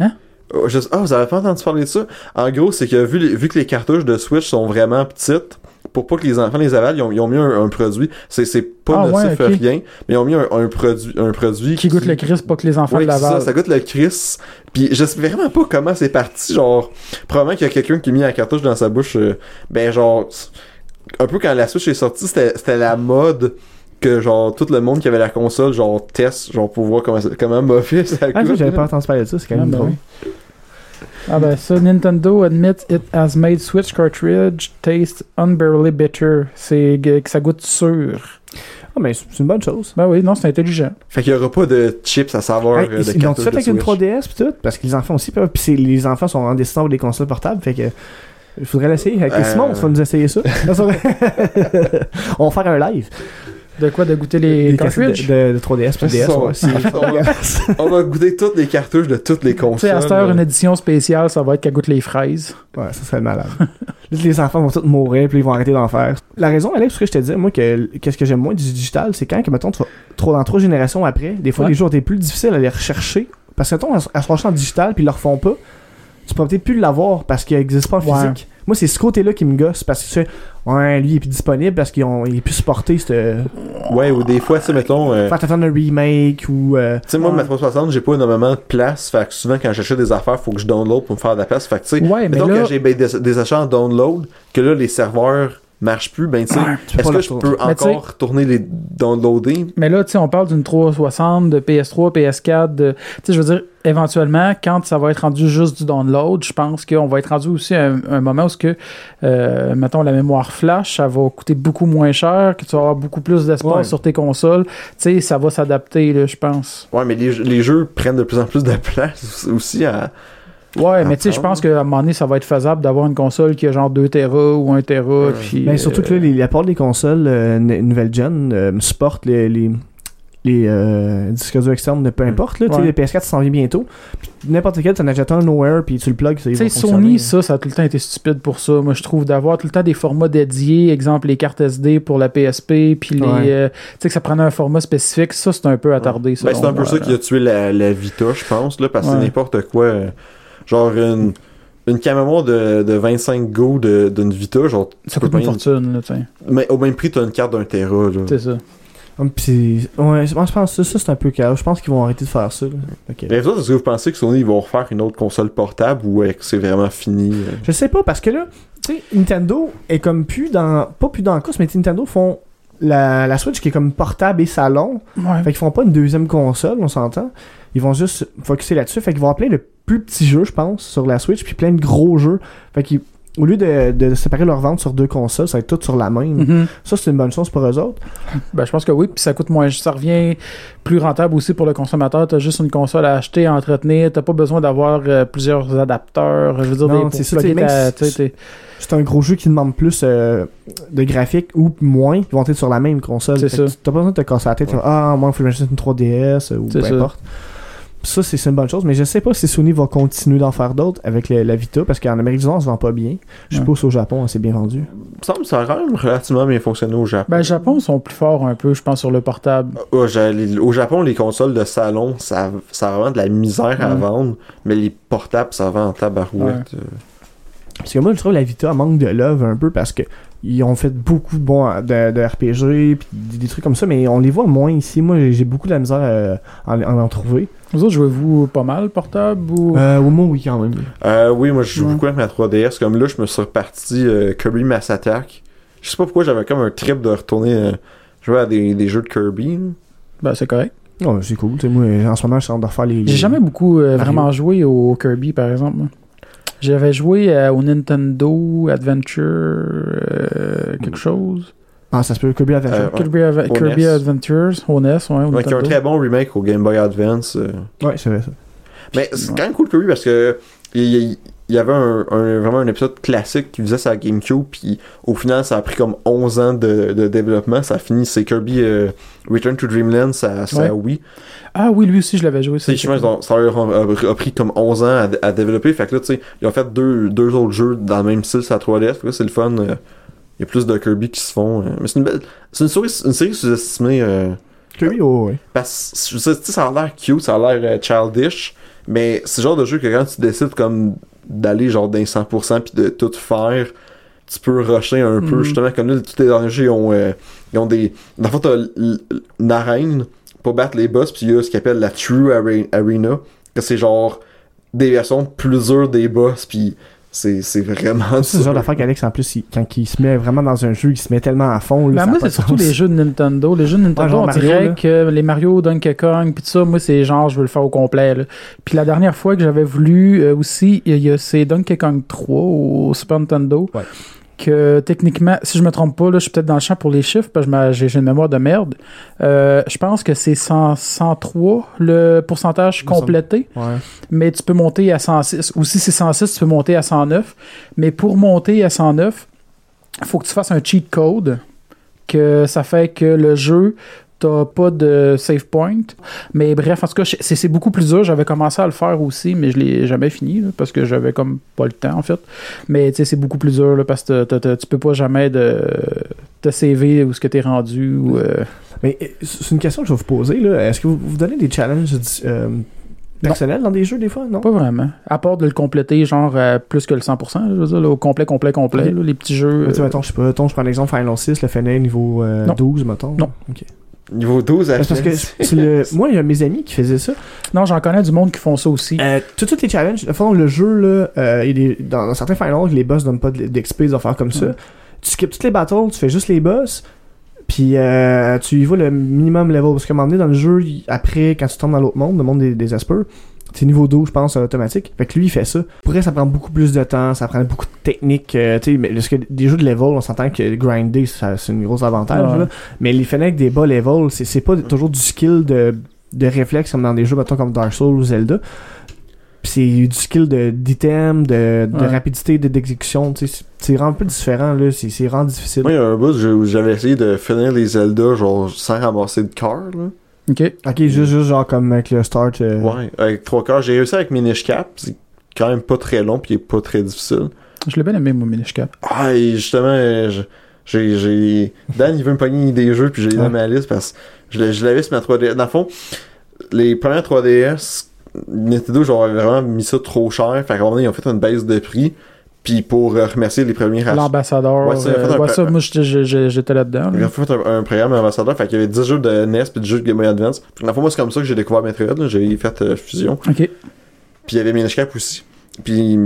Hein? Oh, je- Ah, vous avez pas entendu parler de ça? En gros, c'est que vu, vu que les cartouches de Switch sont vraiment petites, pour pas que les enfants les avalent, ils ont, ils ont mis un, un produit. C'est, c'est pas Ah, ouais, nocif rien, mais ils ont mis un, un produit, un produit Qui goûte le crisp, pas que les enfants Ouais, de c'est ça, Laval. ça goûte le Chris. Puis je sais vraiment pas comment c'est parti. Genre, probablement qu'il y a quelqu'un qui a mis la cartouche dans sa bouche. euh, ben, genre, un peu quand la Switch est sortie, c'était c'était la mode que, genre, tout le monde qui avait la console, genre, teste, genre, pour voir comment, ça- comment mauvais ça Ah, goûte. j'avais pas entendu parler de ça, c'est quand Ah, même ben drôle. Ah ben ça, Nintendo admit it has made Switch cartridge taste unbearably bitter. C'est que que ça goûte sûr. Ah, mais c'est une bonne chose. Ben oui, non, c'est intelligent. Fait qu'il y aura pas de chips à savoir Hey, euh, de ils l'ont fait avec une Switch. 3DS pis tout, parce que les enfants aussi peuvent. Pis les enfants sont en destination des consoles portables, fait que. Il faudrait l'essayer. Avec Euh. Simon, on va nous essayer ça. Non, c'est vrai. on va faire un live. De quoi? De goûter les, Les cartridges de, de, de 3DS puis DS, ça. ouais, c'est On va-. On va goûter toutes les cartouches de toutes les Tu sais, consoles. à cette heure, une édition spéciale, ça va être qu'elle goûte les fraises. Ouais, ça serait malade. Là, les enfants vont tous mourir, puis ils vont arrêter d'en faire. La raison, Alex, ce que je te dis, moi, que qu'est-ce que j'aime moins du digital, c'est quand, que, mettons, trop, dans trois générations après, des fois, Ouais. les jeux étaient plus difficiles à les rechercher. Parce que, mettons, à, à se en digital, puis ils le refont pas, tu peux peut-être plus l'avoir parce qu'il n'existe pas en Ouais. physique. Moi, c'est ce côté-là qui me gosse, parce que tu sais, ouais, lui, il est plus disponible parce qu'il est plus supporté, c'était. Ouais, ou des fois, tu sais, mettons. euh, Faire t'attendre un remake ou. euh, Tu sais, moi, Ouais. ma 360, j'ai pas énormément de place. Fait que souvent, quand j'achète des affaires, faut que je download pour me faire de la place. Fait que, tu sais, Ouais, mais là- que j'ai ben, des, des achats en download, que là, les serveurs marchent plus, ben, tu sais, Ouais, est-ce que je retourner. peux Mais encore tourner les downloader? Mais là, tu sais, on parle d'une 360, de PS3, PS4, de... Tu sais, je veux dire, éventuellement, quand ça va être rendu juste du download, je pense qu'on va être rendu aussi à un, un moment où, ce que, euh, mettons, la mémoire flash, ça va coûter beaucoup moins cher, que tu vas avoir beaucoup plus d'espace Ouais. sur tes consoles. Tu sais, ça va s'adapter, là, je pense. Ouais, mais les, les jeux prennent de plus en plus de place aussi à. Ouais, mais tu sais, je Apprendre. pense qu'à un moment donné, ça va être faisable d'avoir une console qui a genre 2 Tera ou 1 Tera. Ouais. Puis, Mais euh, surtout que là, les, la part des consoles euh, nouvelle gen euh, supportent les, les, les euh, disques durs externes de peu importe. Là, Tu sais, Ouais. les PS4 s'en vient bientôt. Puis N'importe quel, tu en achètes un nowhere, puis tu le plugs. Tu sais. Sony, ça, ça a tout le temps été stupide pour ça. Moi, je trouve d'avoir tout le temps des formats dédiés, exemple les cartes SD pour la PSP, puis les, Ouais. euh, tu sais que ça prenait un format spécifique. Ça, c'est un peu attardé. Ben, c'est un peu ça qui a tué la, la Vita, je pense, là, parce que n'importe quoi. Genre, une, une mémoire de, de 25 Go de- d'une Vita, genre, Ça coûte une fortune, là, tu sais. Mais au même prix, t'as une carte d'un Tera, là. C'est ça. Hum, puis ouais, je pense je pense que ça, ça, c'est un peu chaos. Je pense qu'ils vont arrêter de faire ça. là. Ok. Mais vous est-ce que vous pensez que Sony ils vont refaire une autre console portable ou est-ce que c'est vraiment fini? euh? Je sais pas, parce que là, tu sais, Nintendo est comme plus dans. Pas plus dans la course, mais Nintendo font la, la Switch qui est comme portable et salon. Ouais. Fait qu'ils font pas une deuxième console, on s'entend. Ils vont juste focuser là-dessus. Fait qu'ils vont plein de plus petits jeux, je pense, sur la Switch, puis plein de gros jeux. Fait qu'ils. Au lieu de, de séparer leur vente sur deux consoles, ça va être tout sur la même. Mhm. Ça, c'est une bonne chose pour eux autres. Ben, je pense que oui, puis ça coûte moins. Ça revient plus rentable aussi pour le consommateur. T'as juste une console à acheter, à entretenir. T'as pas besoin d'avoir euh, plusieurs adapteurs. Je veux dire, Non, des, pour c'est C'est un gros jeu qui demande plus euh, de graphiques ou moins. Ils vont être sur la même console. C'est ça. T'as pas besoin de te casser la tête. Ouais. Ah, moi, il faut que j'achète une 3DS euh, ou C'est peu ça. importe. Ça, c'est une bonne chose. Mais je sais pas si Sony va continuer d'en faire d'autres avec le- la Vita parce qu'en Amérique du Nord, ça se vend pas bien. Je Ouais. suppose au Japon, c'est bien vendu. Il me semble que ça a quand même relativement bien fonctionné au Japon. Ben, le Japon sont plus forts un peu, je pense, sur le portable. Ouais, les- au Japon, les consoles de salon, ça, ça a vraiment de la misère à Ouais. vendre, mais les portables, ça vend en tabarouette. euh. Parce que moi, je trouve que la Vita manque de love un peu parce que ils ont fait beaucoup de bons de, de RPG puis des, des trucs comme ça, mais on les voit moins ici. Moi, j'ai- beaucoup de la misère euh, à en, en trouver. Vous autres, jouez-vous pas mal portable ou? Euh, au moins, oui, quand même. Euh, oui, moi je joue Ouais. beaucoup avec ma 3DS. Comme là, je me suis reparti euh, Kirby Mass Attack. Je sais pas pourquoi j'avais comme un trip de retourner euh, jouer à des, des jeux de Kirby. Ben, c'est correct. Non, c'est cool. Tu sais, moi, en ce moment, je suis en train de refaire les. J'ai jamais beaucoup euh, vraiment joué au Kirby, par exemple. J'avais joué euh, au Nintendo Adventure euh, quelque chose. Ah, ça se peut, Kirby Adventure. Euh. Kirby, Ava- Au Kirby NES. Adventures, au NES, ouais, au Ouais, qui a un très bon remake au Game Boy Advance. euh. Ouais, c'est vrai ça. Mais c'est quand même cool Kirby parce que il il y avait un, un- vraiment un épisode classique qui faisait sa GameCube, puis au final, ça a pris comme 11 ans de, de développement. Ça a fini, c'est Kirby euh, Return to Dreamland, ça, ça Ouais. oui. Ah oui, lui aussi, je l'avais joué. C'est pense, ça leur a, a pris comme 11 ans à, à développer. Fait que là, tu sais, ils ont fait deux, deux autres jeux dans le même style la 3DS. Fait que là, c'est le fun. euh, Il y a plus de Kirby qui se font. euh, mais c'est une belle. C'est une, série- une série sous-estimée. euh, Kirby, oh, ouais. parce que ça a l'air cute, ça a l'air euh, childish. Mais c'est le genre de jeu que quand tu décides comme d'aller genre d'un 100% puis de tout faire, tu peux rusher un peu. Mhm. Justement, comme là, tous les ils ont, euh, ils ont des. Dans le fond, t'as une arène pour battre les boss, puis il y a ce qu'ils appelle la True Are- Arena, que c'est genre des versions plus dures des boss, puis c'est c'est vraiment C'est le genre d'affaire qu'Alex, en plus, il- quand il se met vraiment dans un jeu, il se met tellement à fond. Là, Ben, moi, c'est surtout les jeux de Nintendo. Les jeux de Nintendo, genre on Mario, dirait là. que les Mario, Donkey Kong, puis tout ça, moi, c'est genre, je veux le faire au complet. là. Puis la dernière fois que j'avais voulu euh, aussi, il y a c'est Donkey Kong 3 au Super Nintendo. Ouais. Que techniquement, si je me trompe pas, là, je suis peut-être dans le champ pour les chiffres, parce que j'ai une mémoire de merde. Euh, je pense que c'est 100 103 le pourcentage complété Ouais. mais tu peux monter à 106. Ou si c'est 106, tu peux monter à 109. Mais pour monter à 109, il faut que tu fasses un cheat code que ça fait que le jeu, t'as pas de save point. Mais bref, en tout cas, c'est beaucoup plus dur. J'avais commencé à le faire aussi, mais je l'ai jamais fini là, parce que j'avais comme pas le temps en fait. Mais tu sais, c'est beaucoup plus dur là, parce que t'as- t'as- tu peux pas jamais de, te saver où ce que t'es rendu. Ou, euh, Mais euh, c'est une question que je vais vous poser. Est-ce que vous vous donnez des challenges euh, personnels dans des jeux des fois? Non? Pas vraiment. À part de le compléter, genre euh, plus que le 100%, là, je veux dire, là, au complet, complet, complet. Là, les petits jeux. Tu sais, euh, mettons, je sais pas, mettons, je prends l'exemple Final 6, le Fennec niveau euh, Non. 12, mettons. Non. Ok. Niveau 12 à C'est parce que le... <laughs> moi, il y a mes amis qui faisaient ça. Non, j'en connais du monde qui font ça aussi. Euh, tous les challenges, fond, le jeu, là, euh, il est- dans, dans certains finals, les boss donnent pas d'XP, des affaires comme ça. Tu skips toutes les battles, tu fais juste les boss, puis euh, tu y vas le minimum level. Parce qu'à un moment donné, dans le jeu, après, quand tu tombes dans l'autre monde, le monde des, des Esper, c'est niveau 12, je pense, automatique. Fait que lui, il fait ça. Pour vrai, ça prend beaucoup plus de temps, ça prend beaucoup de techniques. euh, tu sais, mais parce que des jeux de level, on s'entend que grinder, ça, c'est un gros avantage. Ouais. là. Mais les Fennec des bas level, c'est c'est pas toujours du skill de, de réflexe comme dans des jeux, mettons, comme Dark Souls ou Zelda. Pis c'est du skill de d'item, de, de Ouais. rapidité, de- d'exécution. tu sais, C'est vraiment un peu différent, là. C'est c'est vraiment difficile. Moi, il y a un bout où j'avais essayé de finir les Zelda, genre, sans ramasser de cœur, là. Ok. Ok, juste, juste genre comme avec le start. euh, Ouais, avec trois cœurs. J'ai réussi avec Minish Cap. C'est quand même pas très long, puis il est pas très difficile. Je l'ai bien aimé, mon Minish Cap. Ah, et justement, j'ai, j'ai... Dan, il veut me pogner des jeux, puis j'ai Ouais. dans ma liste, parce que je, l'avais sur ma 3DS. Dans le fond, les premières 3DS, Nintendo, genre, avait vraiment mis ça trop cher. Fait qu'à un moment donné, ils ont fait une baisse de prix. Puis pour euh, remercier les premiers. L'ambassadeur. Ouais, euh, ouais, ça, moi, j'étais- là-dedans. Ont fait un, un programme ambassadeur, fait qu'il y avait 10 jeux de NES puis 10 jeux de Game Boy Advance. Dans le fond, moi, c'est comme ça que j'ai découvert Metroid, j'ai fait euh, Fusion. Ok. Puis il y avait Minish Cap aussi. Puis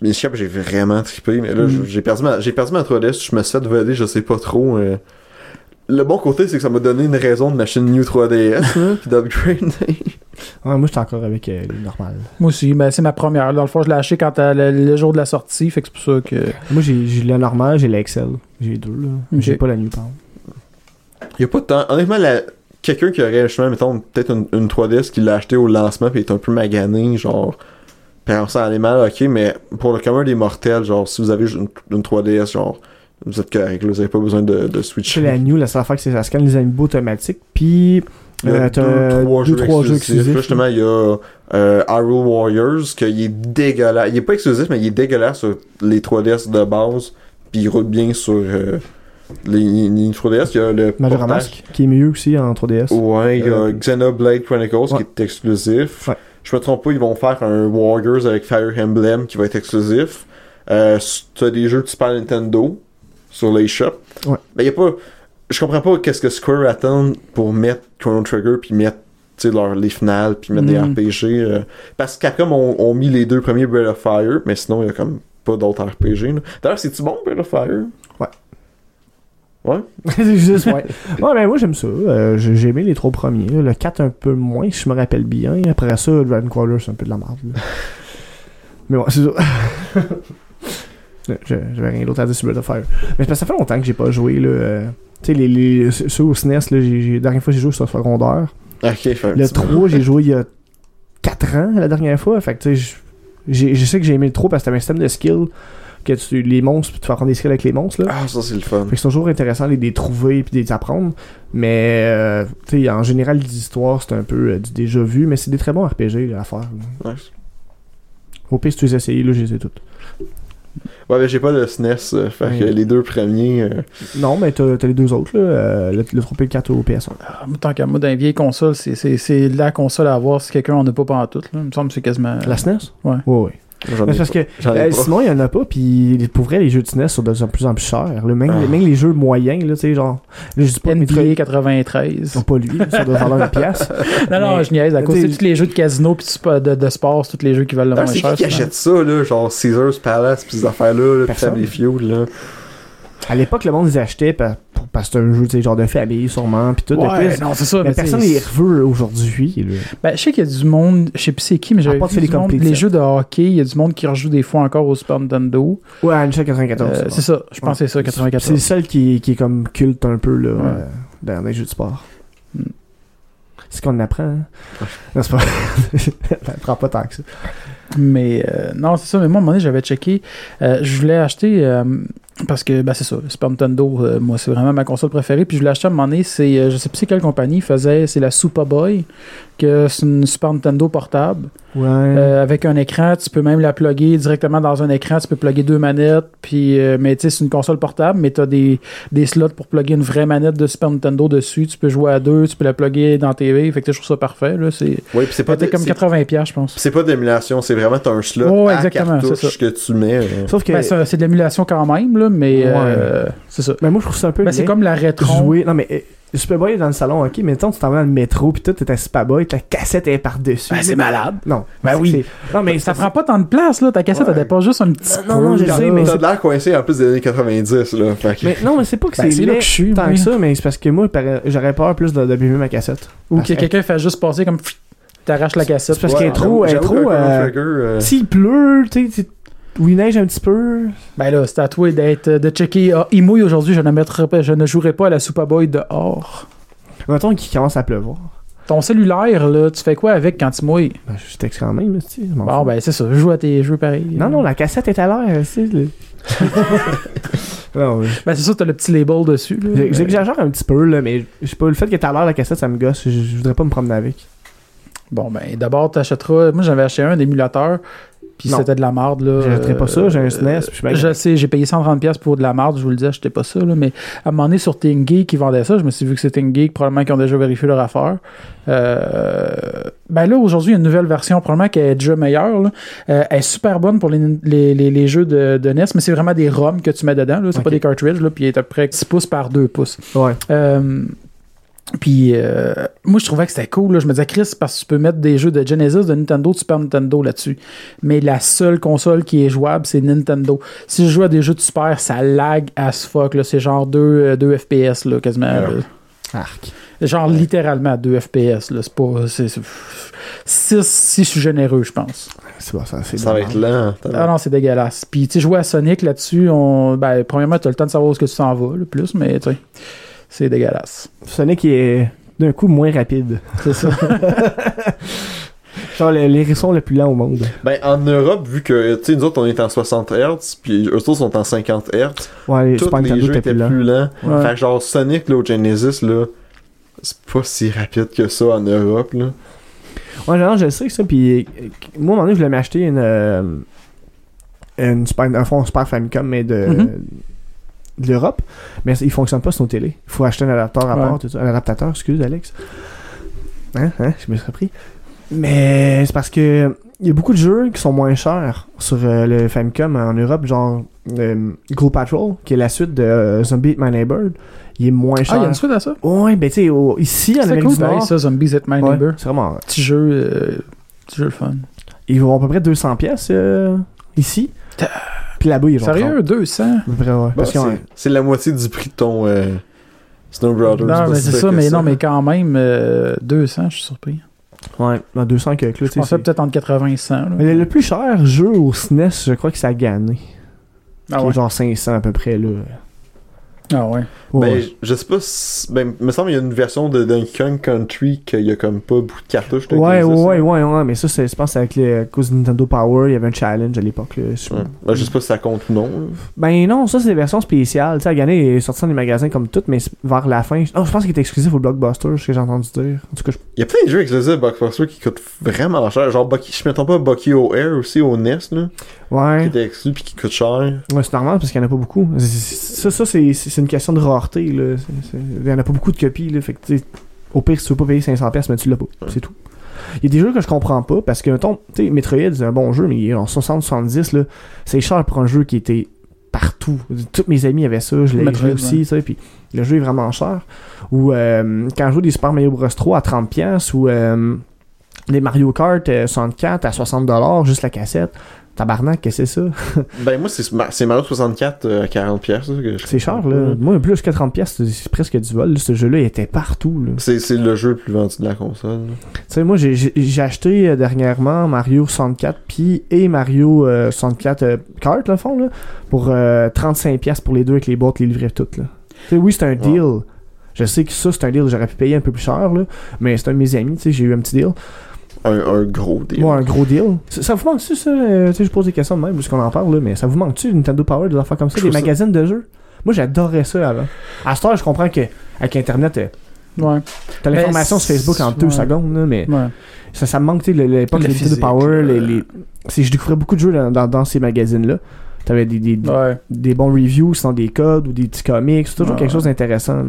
Minish Cap, j'ai vraiment trippé, mais là, Mm. j'ai perdu ma, j'ai perdu ma 3DS, je me suis fait voler, je sais pas trop. Le bon côté, c'est que ça m'a donné une raison de m'acheter une New 3DS, là, <laughs> puis d'upgrade. Ouais, moi, j'étais encore avec euh, les normales. Moi aussi, ben, c'est ma première. Dans le fond, je l'ai acheté quand le, le jour de la sortie, fait que c'est pour ça que. Moi, j'ai j'ai la normale, j'ai la Excel. J'ai les deux, là. Ok. J'ai pas la New Pound. Il y a pas de temps. Honnêtement, la- quelqu'un qui aurait, justement, mettons, peut-être une, une 3DS qui l'a acheté au lancement puis est un peu magané, genre, pis on s'en allait mal, ok, mais pour le commun des mortels, genre, si vous avez une, une 3DS, genre, vous êtes correct, vous avez pas besoin de, de switcher. la New, la seule affaire, c'est que ça scanne les amiibo automatiques. Puis, Il y a euh, t'as deux, trois, deux, jeux, trois jeux exclusifs. Là, justement, il y a euh, Hyrule Warriors, qu'il est dégueulasse. Il est pas exclusif, mais il est dégueulasse sur les 3DS de base, puis il roule bien sur euh, les, les 3DS. Il y a le Majora Mask, qui est mieux aussi en 3DS. Ouais, il y a Euh, Xenoblade Chronicles ouais. qui est exclusif. Ouais. Je me trompe pas, ils vont faire un Warriors avec Fire Emblem qui va être exclusif. Euh, tu as des jeux de Super Nintendo sur les shops. Ouais. Mais y a pas. Je comprends pas qu'est-ce que Square attend pour mettre Chrono Trigger puis mettre leur, les finales puis mettre Mm. des RPG. euh, parce que Capcom ont, ont mis les deux premiers Breath of Fire, mais sinon il y a comme pas d'autres RPG. D'ailleurs, c'est-tu bon Breath of Fire? Ouais. Ouais? <laughs> c'est juste, ouais. <laughs> Ouais, mais moi, j'aime ça. Euh, j'ai aimé les trois premiers. Le 4, un peu moins, si je me rappelle bien. Après ça, Dragon Quarter, c'est un peu de la merde. <laughs> mais bon, c'est ça. Je- J'avais rien d'autre à dire sur Breath of Fire. Mais c'est parce que ça fait longtemps que j'ai pas joué. Là. euh, Tu sais, les, les, ceux au SNES, j'ai- la dernière fois que j'ai joué, c'était au secondaire. Ok, fait un Le petit bout. 3, j'ai joué il y a 4 ans la dernière fois. Fait que tu sais, j'ai- je sais que j'ai aimé le 3 parce que c'était un système de skill. Que tu, les monstres, tu vas apprendre des skills avec les monstres. Là. Ah, ça c'est le fun. Fait que c'est toujours intéressant de les trouver puis de les apprendre. Mais euh, tu sais, en général, les histoires, c'est un peu euh, du déjà vu, mais c'est des très bons RPG à faire. là. Nice. Au pire, si tu les essayes, là, je les ai toutes. Ouais, mais j'ai pas de SNES, euh, fait que les deux premiers. euh, Non, mais t'as t'as les deux autres, là, euh, le, le 3 et le 4 au PS1. Ah, tant qu'à moi, dans les vieilles consoles, c'est- c'est c'est la console à avoir si quelqu'un en a pas pendant tout. Là. Il me semble que c'est quasiment. La SNES Ouais. Ouais, ouais. Mais parce pas. que euh, sinon, il y en a pas, puis pour vrai, les jeux de SNES sont de plus en plus chers. Même, Ah. même les jeux moyens, là, tu sais, genre. Là, je dis pas NBA 93. Non, pas lui, ça doit valoir une pièce. <laughs> Non, non, Mais- je niaise. À cause de tous les jeux de casino puis de, de, de sport, c'est tous les jeux qui valent le Ah, moins c'est cher. qui achète ça, là? Genre Caesars Palace, pis ces affaires-là, là. Family Feud, là. À l'époque, le monde les achetait parce que c'est un jeu, genre de famille, sûrement, puis tout. Ouais, non, c'est ça. mais mais personne les veut aujourd'hui. Ben, je sais qu'il y a du monde, je sais plus c'est qui, mais j'avais À vu du monde, les jeux de hockey, il y a du monde qui rejoue des fois encore au Super Nintendo. Ouais, Angel 94. Euh, c'est ça, je pense que c'est ça, C'est le 94. seul qui, qui est comme culte un peu là, euh, dans les jeux de sport. Mm. C'est ce qu'on apprend. Hein? Non, c'est pas. <laughs> Apprend pas tant que ça. Mais euh, non, c'est ça. Mais moi, à un moment donné, j'avais checké. euh, je voulais acheter. euh, Parce que, ben, c'est ça, le Super Nintendo, euh, moi, c'est vraiment ma console préférée. Puis je l'ai acheté à un moment donné, c'est, euh, je sais plus c'est quelle compagnie faisait, c'est la Super Boy, que c'est une Super Nintendo portable. Ouais. Euh, avec un écran, tu peux même la plugger directement dans un écran, tu peux plugger deux manettes, puis, euh, mais tu sais, c'est une console portable, mais tu as des, des slots pour plugger une vraie manette de Super Nintendo dessus, tu peux jouer à deux, tu peux la plugger dans TV, fait que je trouve ça parfait, là, c'est, Oui, puis c'est pas, c'était de- comme c'est- 80$, piastres, je pense. c'est pas d'émulation, c'est vraiment t'as un slot Ouais, à exactement, c'est cartouche que tu mets. euh. Sauf que. Ben, c'est c'est de l'émulation quand même, là, mais euh, c'est ça. ben, moi, je trouve ça un peu. Ben, c'est comme la rétro. jouer. Non, mais euh, Superboy est dans le salon, ok, mais mettons, tu t'en vas dans le métro, pis tout, t'es à Superboy, ta cassette est par-dessus. Ben, c'est malade. Non. Ben oui. Non, mais Ça prend pas tant de place, là. Ta cassette, Ouais. elle dépasse juste un petit Non, non, peu, je sais, mais T'as de l'air coincé en plus des années 90, là. Que- Mais non, mais c'est pas que Ben, c'est là que je suis, tant oui. que ça, mais c'est parce que moi, j'aurais peur plus d'abîmer ma cassette. Ou que que- quelqu'un fait juste passer comme... pfff, T'arraches la cassette. C'est parce Ouais, qu'elle est trop- elle est j'avoue trop, euh, euh, S'il pleut, tu sais, ou il neige un petit peu. Ben là, c'est à toi d'être, de checker. Ah, il mouille aujourd'hui, je ne, mettrai pas, je ne jouerai pas à la Superboy dehors. Mettons qu'il commence à pleuvoir. Ton cellulaire, là, tu fais quoi avec quand il mouille? Ben, je texte quand même, tu sais. je m'en Bon, fous. ben c'est ça. Je joue à tes jeux pareil. Non, non, la cassette est à l'air, tu sais. le- <laughs> non, oui. Ben c'est ça, t'as le petit label dessus. là. J'ai- Ben, J'exagère un petit peu, là, mais je sais pas, le fait qu'elle est à l'air, la cassette, ça me gosse. Je, je voudrais pas me promener avec. Bon, ben d'abord, t'achèteras. Moi, j'avais acheté un émulateur. Puis c'était de la marde, là. J'achèterais pas ça, j'ai un Euh, SNES, puis je suis bien Je sais, j'ai payé 130$ pour de la marde, je vous le dis, achetais pas ça, là. Mais à un moment donné, sur TeamGeek, qui vendait ça, je me suis vu que c'est TeamGeek, probablement qu'ils ont déjà vérifié leur affaire. Euh, ben là, aujourd'hui, il y a une nouvelle version, probablement qui est déjà meilleure, là. Euh, elle est super bonne pour les, les, les, les jeux de, de NES, mais c'est vraiment des ROM que tu mets dedans, là. C'est pas des cartridges, là. Puis il est à peu près 6 pouces par 2 pouces. Ouais. Euh, puis euh, moi je trouvais que c'était cool. là. Je me disais Chris parce que tu peux mettre des jeux de Genesis, de Nintendo, de Super Nintendo là-dessus. Mais la seule console qui est jouable, c'est Nintendo. Si je joue à des jeux de Super, ça lag as fuck. là. C'est genre 2, 2 FPS là, quasiment. Alors. là. Arc. Genre littéralement 2 FPS. Là. C'est pas. 6 si je suis généreux, je pense. C'est bon, ça, c'est Ça va être lent. Ah non, c'est dégueulasse. Puis tu sais, jouer à Sonic là-dessus, on... ben, premièrement, tu as le temps de savoir où est-ce que tu t'en vas, le plus, mais tu sais, c'est dégueulasse. Sonic est d'un coup moins rapide. C'est ça. <laughs> Genre le- l'hérisson le plus lent au monde. Ben, en Europe, vu que, tu sais, nous autres, on est en 60 Hz, puis eux autres sont en 50 Hz, Ouais, les tous les jeux étaient plus lents. plus lents. Ouais. Fait que genre, Sonic, là, au Genesis, là, c'est pas si rapide que ça en Europe, là. Ouais, genre, je sais que ça. Puis euh, moi, à un moment donné, je voulais m'acheter une. euh, une Super, un fond Super Famicom, mais de. Mhm. De l'Europe, mais il fonctionne pas sur nos télé. Il faut acheter un adaptateur à Ouais. part, tout ça. Un adaptateur, excuse Alex. Hein, hein, je me suis repris. Mais c'est parce que il y a beaucoup de jeux qui sont moins chers sur euh, le Famicom en Europe, genre euh, Ghoul Patrol, qui est la suite de euh, Zombie Eat My Neighbor. Il est moins Ah, cher. il y a une suite à ça? Ouais, ben tu sais, au- ici en Amérique cool, du Nord, ça, Zombies at My ouais, Neighbor. c'est vraiment. Petit jeu, euh, petit jeu fun. Ils vont à peu près 200 pièces euh, ici. Puis là-bas, ils vont Sérieux, 200? À peu près, ouais. Bah, Parce qu'ils ont- c'est- c'est la moitié du prix de ton euh, Snow Brothers. Non, pas mais c'est ça, mais non, mais quand même, euh, 200, je suis surpris. Ouais, dans 200 que là, tu Je sais. peut-être entre 80 et 100. là. Mais le, le plus cher jeu au SNES, je crois que c'est à gagner. Ah qui ouais. est genre 500 à peu près, là. Ah ouais. Ben, Ouais. je- sais pas si. Ben, me semble qu'il y a une version de Donkey Kong Country qu'il y a comme pas beaucoup de cartouches. Ouais, ouais, ouais, ouais, mais ça, c'est- je pense que c'est avec les, cause de Nintendo Power, il y avait un challenge à l'époque. là. Je- Ouais. Ben, je sais pas si ça compte ou non. Ben non, ça, c'est des versions spéciales. Tu sais, Agané est sorti dans les magasins comme tout, mais vers la fin. Oh, je pense qu'il était exclusif au Blockbuster, ce que j'ai entendu dire. En tout cas, je... Il y a plein de jeux exclusifs Blockbuster qui coûtent vraiment cher. Genre, Bucky, je m'attends pas à Bucky O'Hare aussi au NES, là. Qui ouais. était exclu pis qui coûte cher. Ouais, c'est normal parce qu'il y en a pas beaucoup. Ça, ça c'est c'est une question de rareté. Là. C'est- c'est- Il y en a pas beaucoup de copies. Là. Fait que, au pire, si tu veux pas payer 500$, pièces mais tu l'as pas. C'est tout. Il y a des jeux que je comprends pas parce que, mettons, tu sais, Metroid, c'est un bon jeu, mais il est en 60-70$. là, C'est cher pour un jeu qui était partout. Tous mes amis avaient ça, je l'ai eu aussi, sais, puis le jeu est vraiment cher. Ou euh, quand je joue des Super Mario Bros 3 à 30$ ou euh, les Mario Kart euh, 64 à 60$, juste la cassette. Tabarnak, qu'est-ce que c'est ça? <laughs> Ben, moi, c'est Ma- c'est Mario 64 euh, à 40$. piastres, ça, que je- C'est cher, là. Moi, plus que 30$, piastres, c'est presque du vol. là. Ce jeu-là, il était partout, là. C'est le jeu le plus vendu de la console. Tu sais, moi, j'ai- acheté euh, dernièrement Mario 64 puis et Mario euh, 64 euh, Kart, le fond, là, pour euh, 35$ piastres pour les deux avec les boîtes, les livrets toutes, là. Tu sais, oui, c'est un deal. Je sais que ça, c'est un deal j'aurais pu payer un peu plus cher, là, mais c'est un de mes amis, tu sais, j'ai eu un petit deal. Un, un gros deal. Ouais, un gros deal. Ça, ça vous manque-tu, ça? Euh, Tu sais, je pose des questions de même, parce qu'on en parle, là, mais ça vous manque-tu, Nintendo Power, des affaires comme ça, des ça- magazines de jeux? Moi, j'adorais ça avant. À ce temps, je comprends que avec Internet, euh, Ouais. t'as Ben, l'information sur Facebook en deux ouais. secondes, là, mais ouais. ça, ça me manque, tu sais, l'époque de Nintendo Power, les, euh. je découvrais beaucoup de jeux dans, dans, dans ces magazines-là. T'avais des, des, des, Ouais. des bons reviews sans des codes ou des petits comics, c'est toujours Ouais. quelque chose d'intéressant. là.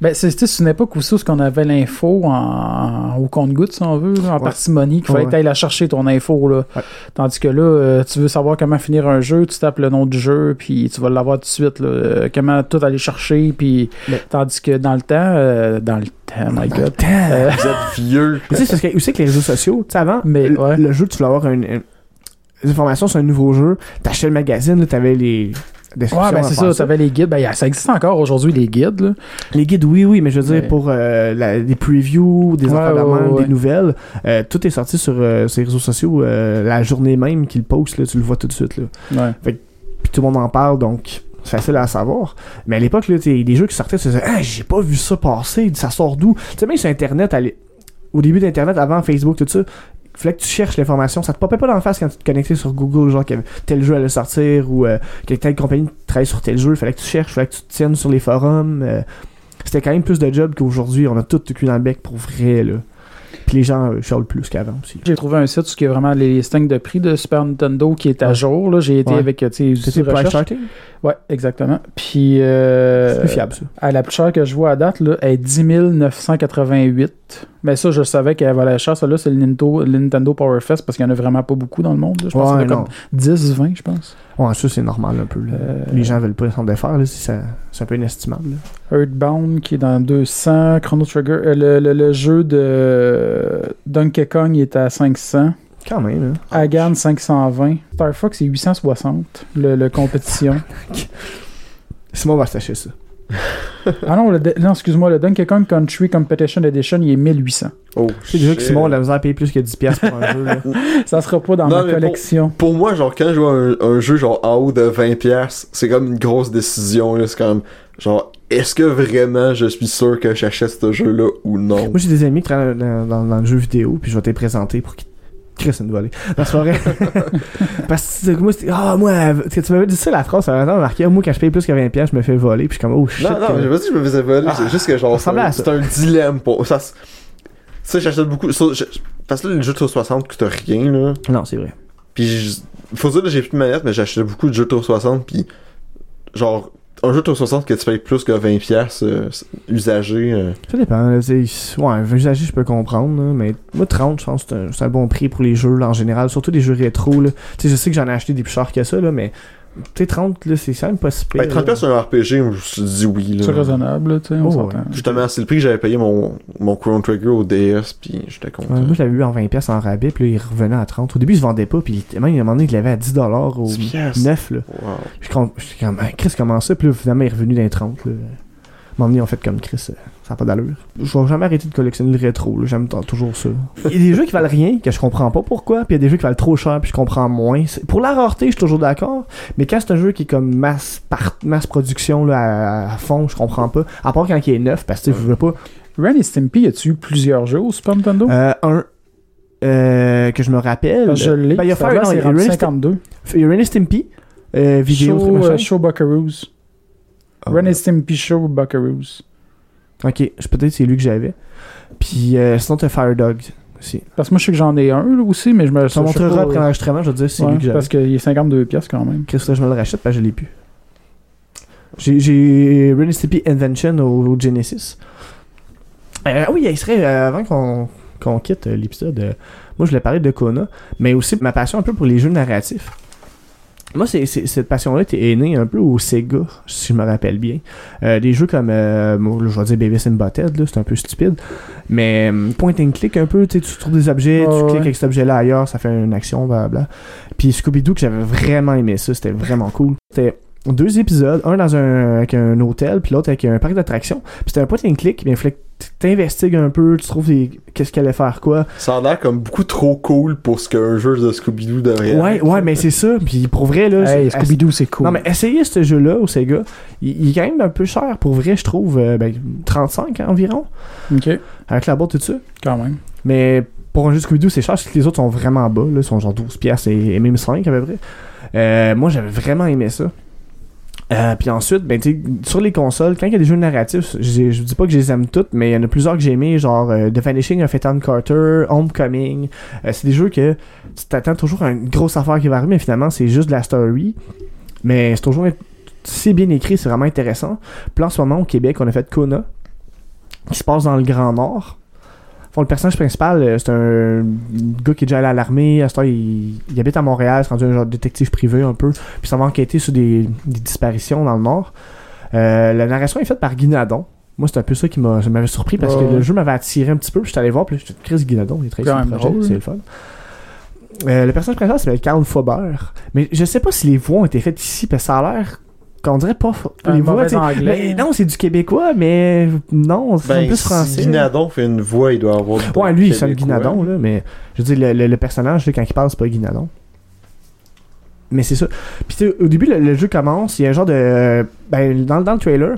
Ben, c'est c'était une époque aussi où on avait l'info en, au compte-goutte, si on veut, là, en Ouais. parcimonie, qu'il fallait Ouais. que tu ailles la chercher ton info. Là. Ouais. Tandis que là, euh, tu veux savoir comment finir un jeu, tu tapes le nom du jeu, puis tu vas l'avoir tout de suite. Là, Euh, comment tout aller chercher, puis Mais- tandis que dans le temps, euh, dans le temps, my god. Vous êtes vieux. Tu sais, c'est que aussi que les réseaux sociaux, tu sais, avant, Mais, le, ouais. le jeu, tu voulais avoir une, une- des informations sur un nouveau jeu, t'achetais le magazine, là, t'avais les. Ouais, ben c'est ça, t'avais les guides. Ben, y a- ça existe encore aujourd'hui, les guides. Là. Les guides, oui, oui, mais je veux dire, Mais- pour euh, la- des previews, des Ouais, ouais, des nouvelles, euh, tout est sorti sur euh, ces réseaux sociaux euh, la journée même qu'ils postent, là, tu le vois tout de suite. Là. Ouais. Puis tout le monde en parle, donc c'est facile à savoir. Mais à l'époque, là, des jeux qui sortaient, tu disais, ah, j'ai pas vu ça passer, ça sort d'où? Tu sais, même sur Internet, à au début d'Internet, avant Facebook, tout ça, fallait que tu cherches l'information. Ça te popait pas dans la face quand tu te connectais sur Google, genre que tel jeu allait sortir ou euh, que telle compagnie travaille sur tel jeu. Il fallait que tu cherches, il fallait que tu te tiennes sur les forums. euh, c'était quand même plus de job qu'aujourd'hui. On a tout le cul dans le bec pour vrai, là. Puis les gens euh, chialent plus qu'avant aussi. J'ai trouvé un site où il y a vraiment les listings de prix de Super Nintendo qui est à Ouais. jour. Là. J'ai été Ouais. avec, tu sais, C'était sur price starting Ouais, exactement. Puis, euh, C'est plus fiable, ça. à la plus chère que je vois à date, là, est 10 988. Mais ça, je savais qu'elle valait cher. Ça, là, c'est le Nintendo, le Nintendo Power Fest parce qu'il y en a vraiment pas beaucoup dans le monde. là. Je pense Ouais, qu'il y en a comme 10, 20, je pense. Ouais, ça, c'est normal un peu. Euh, Les gens veulent pas s'en défaire, là, si ça- c'est un peu inestimable. Earthbound qui est dans 200. Chrono Trigger. euh, le, le- le jeu de Donkey Kong est à 500. Quand même, hein. Hagan 520. Star Fox c'est 860. Le, le compétition. <laughs> Simon va s'acheter ça. Ah non, le, non excuse-moi, le Donkey Kong Country Competition Edition il est 1800. Oh, C'est déjà que. Simon a de la misère à payer plus que 10$ pour un jeu. Là. <laughs> Ça sera pas dans Non, ma pour- collection. Pour moi, genre, quand je vois un, un jeu genre en haut de 20$, c'est comme une grosse décision. C'est comme, genre, est-ce que vraiment je suis sûr que j'achète ce jeu-là ou non? Moi, j'ai des amis qui travaillent dans, dans- dans le jeu vidéo, puis je vais te les présenter pour qu'ils Chris, une volée. Dans la soirée. <laughs> Parce que moi, c'était. Ah, moi, tu tu m'avais dit ça, la phrase, ça m'a marqué. Moi, quand je paye plus que 20$, je me fais voler, puis je suis comme, oh shit. Non, non, euh, j'ai pas dit que je me faisais voler, Ah, c'est juste que genre, c'est un, dilemme pour. Ça, tu sais, j'achète beaucoup. parce que là, le jeu de 360 coûte rien, là. Non, c'est vrai. Puis, faut dire, là, j'ai plus de manette, mais j'achetais beaucoup de jeux de 360, puis genre, un jeu de 360 que tu payes plus que 20$ euh, usagé. euh, Ça dépend. là, Ouais, un usager, je peux comprendre, mais moi, 30, je pense que c'est un, bon prix pour les jeux là, en général, surtout les jeux rétro. Là. Tu sais, je sais que j'en ai acheté des plus chers que ça, là, mais tu sais, 30, là, c'est quand même pas si pire. Ben, 30$ là. sur un RPG, je me suis dit oui, C'est raisonnable, là, tu sais, on Oh, s'entend. Justement, c'est le prix que j'avais payé mon, mon Chrono Trigger au DS, puis j'étais content. Ouais, moi, je l'avais eu en 20$ en rabais, puis là, il revenait à 30. Au début, il se vendait pas, puis il- même, il y a un moment donné, il l'avait à 10$ au 10 piastres? 9, là. Wow. J'étais comme, Ah, Chris, comment ça? Puis là, finalement, il est revenu dans les 30. Là. À un moment donné, on fait comme Chris, euh, ça n'a pas d'allure. Je vais jamais arrêter de collectionner le rétro. J'aime toujours ça. Il y a des jeux qui valent rien, que je comprends pas pourquoi. Puis il y a des jeux qui valent trop cher, puis je comprends moins. Pour la rareté, je suis toujours d'accord. Mais quand c'est un jeu qui est comme masse, par- masse production là, à, à fond, je comprends pas. À part quand il est neuf, parce que je veux pas. Ren et Stimpy, y a-tu eu plusieurs jeux au Super Nintendo? Euh, un. euh, que je me rappelle. Je l'ai. Ben, il y a rendu Ren et Stim- 52. il y a Ren et Stimpy. euh, vidéo, show, euh, show Buckaroos. Ah, Ren et Stimpy Show Buckaroos. Ok, je- peut-être c'est lui que j'avais. Puis euh, sinon, t'as Fire Dog aussi. Parce que moi, je sais que j'en ai un là, aussi, mais je me Ça je sais montrera après l'enregistrement, je vais te dire si c'est ouais, lui que j'avais. Parce qu'il est 52 pièces quand même. Chris, là, je me le rachète parce que je l'ai plus. J'ai- J'ai Ren et Stimpy Invention au, au Genesis. Euh, ah oui, il serait, euh, avant qu'on qu'on quitte euh, l'épisode, euh, moi je voulais parler de Kona, mais aussi ma passion un peu pour les jeux narratifs. Moi, c'est cette passion-là était née un peu au Sega, si je me rappelle bien. Euh, des jeux comme, euh, je vais dire Baby là, c'est un peu stupide. Mais euh, point and click un peu, tu trouves des objets, tu ouais. cliques avec cet objet-là ailleurs, ça fait une action, blablabla. Puis Scooby-Doo, que j'avais vraiment aimé ça, c'était vraiment cool. C'était deux épisodes, un dans un, avec un hôtel, puis l'autre avec un parc d'attractions. Puis c'était un point and click, mais il fallait t'investigues un peu, tu trouves des- qu'est-ce qu'elle allait faire quoi. Ça a l'air comme beaucoup trop cool pour ce qu'un jeu de Scooby-Doo devrait Ouais, être. ouais, mais c'est ça. Puis pour vrai, là. Hey, Scooby-Doo, c'est cool. Non, mais essayez ce jeu-là au Sega. Il, il est quand même un peu cher, pour vrai, je trouve. euh, ben, 35 environ, Ok, avec la boîte et tout ça. quand même. Mais pour un jeu Scooby-Doo, c'est cher parce que les autres sont vraiment bas. Là, ils sont genre 12 pièces et, et même 5 à peu près. Euh, moi, j'avais vraiment aimé ça. Euh, puis ensuite, ben, sur les consoles, quand il y a des jeux narratifs, je dis pas que je les aime toutes, mais il y en a plusieurs que j'ai aimés, genre euh, The Vanishing of Ethan Carter, Homecoming. Euh, c'est des jeux que tu t'attends toujours à une grosse affaire qui va arriver, mais finalement, c'est juste de la story. Mais c'est toujours c'est bien écrit, c'est vraiment intéressant. Puis en ce moment, au Québec, on a fait Kona, qui se passe dans le Grand Nord. Le personnage principal, euh, c'est un gars qui est déjà allé à l'armée. À ce temps, il, il habite à Montréal, c'est rendu un genre de détective privé un peu. Puis ça va enquêter sur des, des disparitions dans le Nord. Euh, la narration est faite par Guinadon. Moi, c'est un peu ça qui m'avait surpris parce que le jeu m'avait attiré un petit peu. Puis j'étais allé voir, puis j'étais Chris Guinadon, il est très c'est le fun. Euh, le personnage principal s'appelle Carl Faubert. Mais je sais pas si les voix ont été faites ici, parce que ça a l'air qu'on dirait pas. les voix, mais non, c'est du québécois, mais non, c'est Ben, plus si français. Guinadon fait une voix, il doit avoir. Ouais, lui, il sonne. Guinadon, là, mais je veux dire, le, le- le personnage, là, quand il parle, c'est pas Guinadon. Mais c'est ça. Puis tu sais, au début, le, le jeu commence, il y a un genre de. Ben, dans, dans le trailer,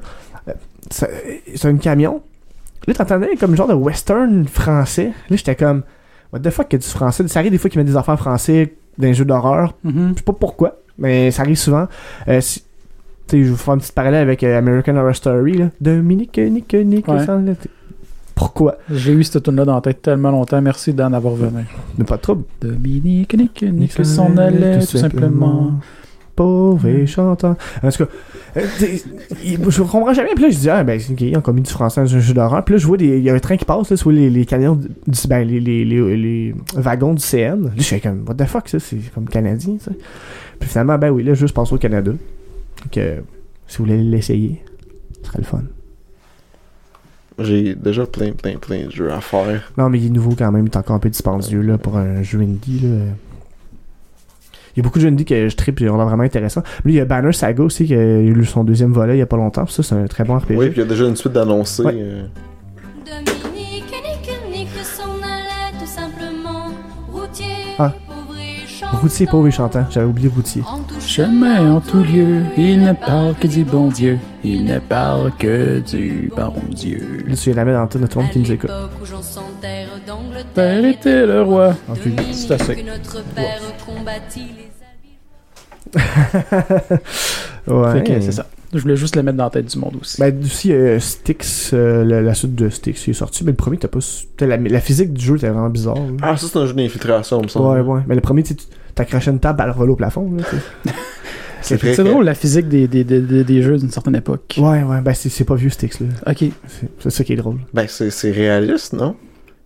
euh, c'est un camion. Là, t'entendais comme genre de western français. Là, j'étais comme. What the fuck, qu'il y a du français. Ça arrive des fois qu'ils mettent des affaires français dans les jeux d'horreur. Mhm. Je sais pas pourquoi, mais ça arrive souvent. Euh, si- sais, je vais vous faire une petite parallèle avec euh, American Horror Story, là. Dominique, Nick, Nick, Ouais. sans- là, t'es- Pourquoi? J'ai eu cette tune là dans la tête tellement longtemps. Merci d'en avoir venu. Pas de trouble. Dominique, Nick, Nick, s'en allait tout simplement. Pauvre et chantant. En tout cas, euh, je comprends jamais. Puis là, je dis, ah, ben, c'est ok, ils ont commis du français dans un jeu d'horreur. Puis là, je vois, il y a un train qui passe, là, sur les, les camions, du, ben, les, les, les, les wagons du CN. Là, je suis comme, what the fuck, ça, c'est comme canadien, ça. Puis finalement, ben oui, là, je passe au Canada. Donc, euh, si vous voulez l'essayer, ce serait le fun. J'ai déjà plein, plein, plein de jeux à faire. Non, mais il est nouveau quand même, il est encore un peu dispendieux, là, pour un jeu indie, là. Il y a beaucoup de jeux indie que je tripe et on a vraiment intéressant. Lui, il y a Banner Saga aussi, qui a eu son deuxième volet il y a pas longtemps. Ça, c'est un très bon RPG. Oui, puis il y a déjà une suite d'annoncés. Ouais. euh, Ah. pauvre et chantant. Routier, pauvre et chantant. J'avais oublié Routier. Chemin en tout lieu, il ne parle que du bon Dieu. Il ne parle que du bon Dieu. Là, tu la mettre dans tout notre monde qui nous écoute. Père était le roi. Ok. C'est assez. que notre père combattit les <laughs> Ouais. Fait que c'est ça. Je voulais juste le mettre dans la tête du monde aussi. Ben, aussi, euh, Styx, euh, la, la suite de Styx qui est sortie. Mais le premier, t'as pas. su- t'as La, la physique du jeu était vraiment bizarre. là. Ah, ça, c'est un jeu d'infiltration, il me semble. ouais, ouais. Mais le premier, tu sais, tu- t'accrochais une table, elle volait au plafond. Là. <laughs> C'est drôle la physique des, des, des, des- des jeux d'une certaine époque. ouais, ouais. Ben, c'est c'est pas vieux Styx. là. Ok. C'est c'est ça qui est drôle. Ben, c'est c'est réaliste, non?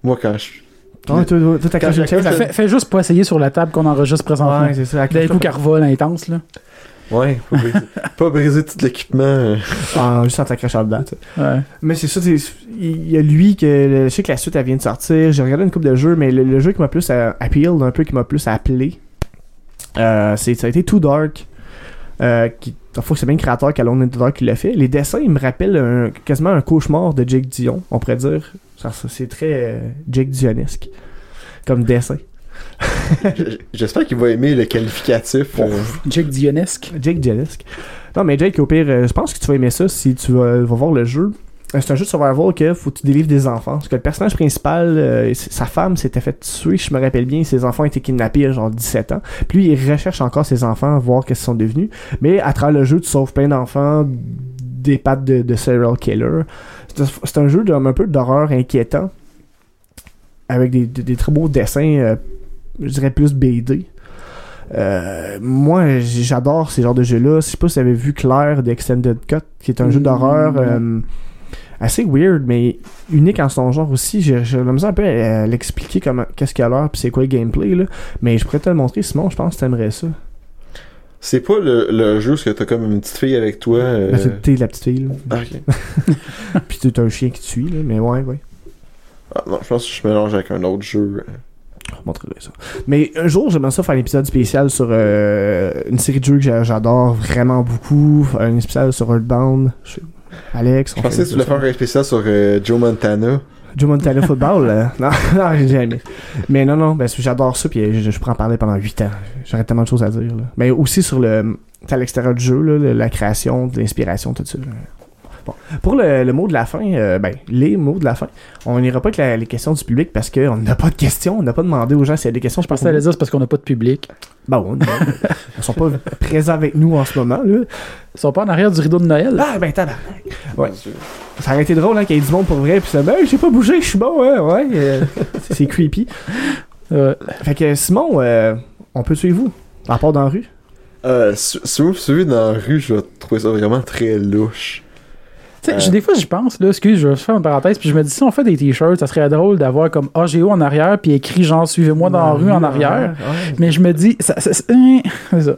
Moi, quand je. Ouais, toi, toi, toi, t'accroches une elle- Fais, fais juste pas essayer sur la table qu'on enregistre présentement. Ouais, c'est ça. D'un coup, qu'elle revole intense, là. Ouais, pas briser, <laughs> pas briser tout l'équipement. Ah, juste en t'accrochant dedans. tu sais. Ouais. Mais c'est ça, c'est- il y a lui que je sais que la suite elle vient de sortir. J'ai regardé une coupe de jeux, mais le, le jeu qui m'a plus euh, appeal, un peu qui m'a plus appelé, euh, c'est ça a été Too Dark. Euh, qui, faut que c'est bien le créateur qu'Alone in the Dark qui l'a fait. Les dessins, ils me rappellent un- quasiment un cauchemar de Jake Dion, on pourrait dire. Ça, ça, c'est très euh, Jake Dionesque comme dessin. J'espère qu'il va aimer le qualificatif. euh. Jake Dionesque. Jake Dionesque. Non, mais Jake, au pire, euh, je pense que tu vas aimer ça si tu vas, vas voir le jeu. Euh, C'est un jeu de survival que faut que tu délivres des enfants. Parce que le personnage principal, euh, sa femme s'était fait tuer, je me rappelle bien. Ses enfants étaient kidnappés à genre 17 ans. Puis lui, il recherche encore ses enfants, voir qu'est-ce qu'ils sont devenus. Mais à travers le jeu, tu sauves plein d'enfants des pattes de, de serial killer. C'est un- jeu d'un un peu d'horreur inquiétant. Avec des, des- des très beaux dessins, euh, je dirais plus BD. Euh, moi, j'adore ces genres de jeux-là. Je sais pas si vous avez vu Claire d'Extended Cut, qui est un jeu Mm, d'horreur euh, assez weird, mais unique en son genre aussi. J'ai misère un peu à l'expliquer comment, qu'est-ce qu'il y a l'heure, puis c'est quoi le gameplay, là. Mais je pourrais te le montrer, Simon, je pense que t'aimerais ça. C'est pas le, le jeu où t'as comme une petite fille avec toi. euh, Ben, T'es la petite fille, là. ah, ok. <laughs> puis t'as un chien qui te suit, là. Mais ouais, ouais. Ah, non, je pense que je mélange avec un autre jeu. euh. Je montrerai ça. Mais un jour, j'aimerais ça faire un épisode spécial sur euh, une série de jeux que j'a- j'adore vraiment beaucoup. Un spécial sur Earthbound. Je- Alex, Je on pensais que tu voulais faire un spécial sur euh, Joe Montana. Joe Montana <laughs> Football, là. Non, <laughs> non, j'ai jamais. Mais non, non, ben, j'adore ça, puis je, je pourrais en parler pendant 8 ans. J'aurais tellement de choses à dire, là. Mais aussi sur le, à l'extérieur du jeu, là, la création, de l'inspiration, tout ça. là. Pour le, le mot de la fin, euh, ben, les mots de la fin, on n'ira pas avec la- les questions du public parce qu'on n'a pas de questions, on n'a pas demandé aux gens s'il y a des questions. Je pensais à le dire, c'est parce qu'on n'a pas de public. Bah ouais, non. Ils sont pas présents avec nous en ce moment, là. Ils sont pas en arrière du rideau de Noël. Ah, ben, tabarnak. Ouais. Ça aurait été drôle, hein, qu'il y ait du monde pour vrai, puis ça, ben, j'ai pas bougé, je suis bon, hein, ouais. euh, <laughs> c'est- creepy. Euh, Fait que, Simon, euh, on peut suivre vous? À part dans la rue? Euh, si si vous me suivez dans la rue, je vais trouver ça vraiment très louche. Tu sais, Euh. j'ai- des fois, j'y pense, là, excuse, je vais faire une parenthèse, puis je me dis, si on fait des t-shirts, ça serait drôle d'avoir comme AGO en arrière, puis écrit genre, suivez-moi dans la rue en arrière. Ouais. Mais je me dis, ça, ça- ça- hein, c'est ça.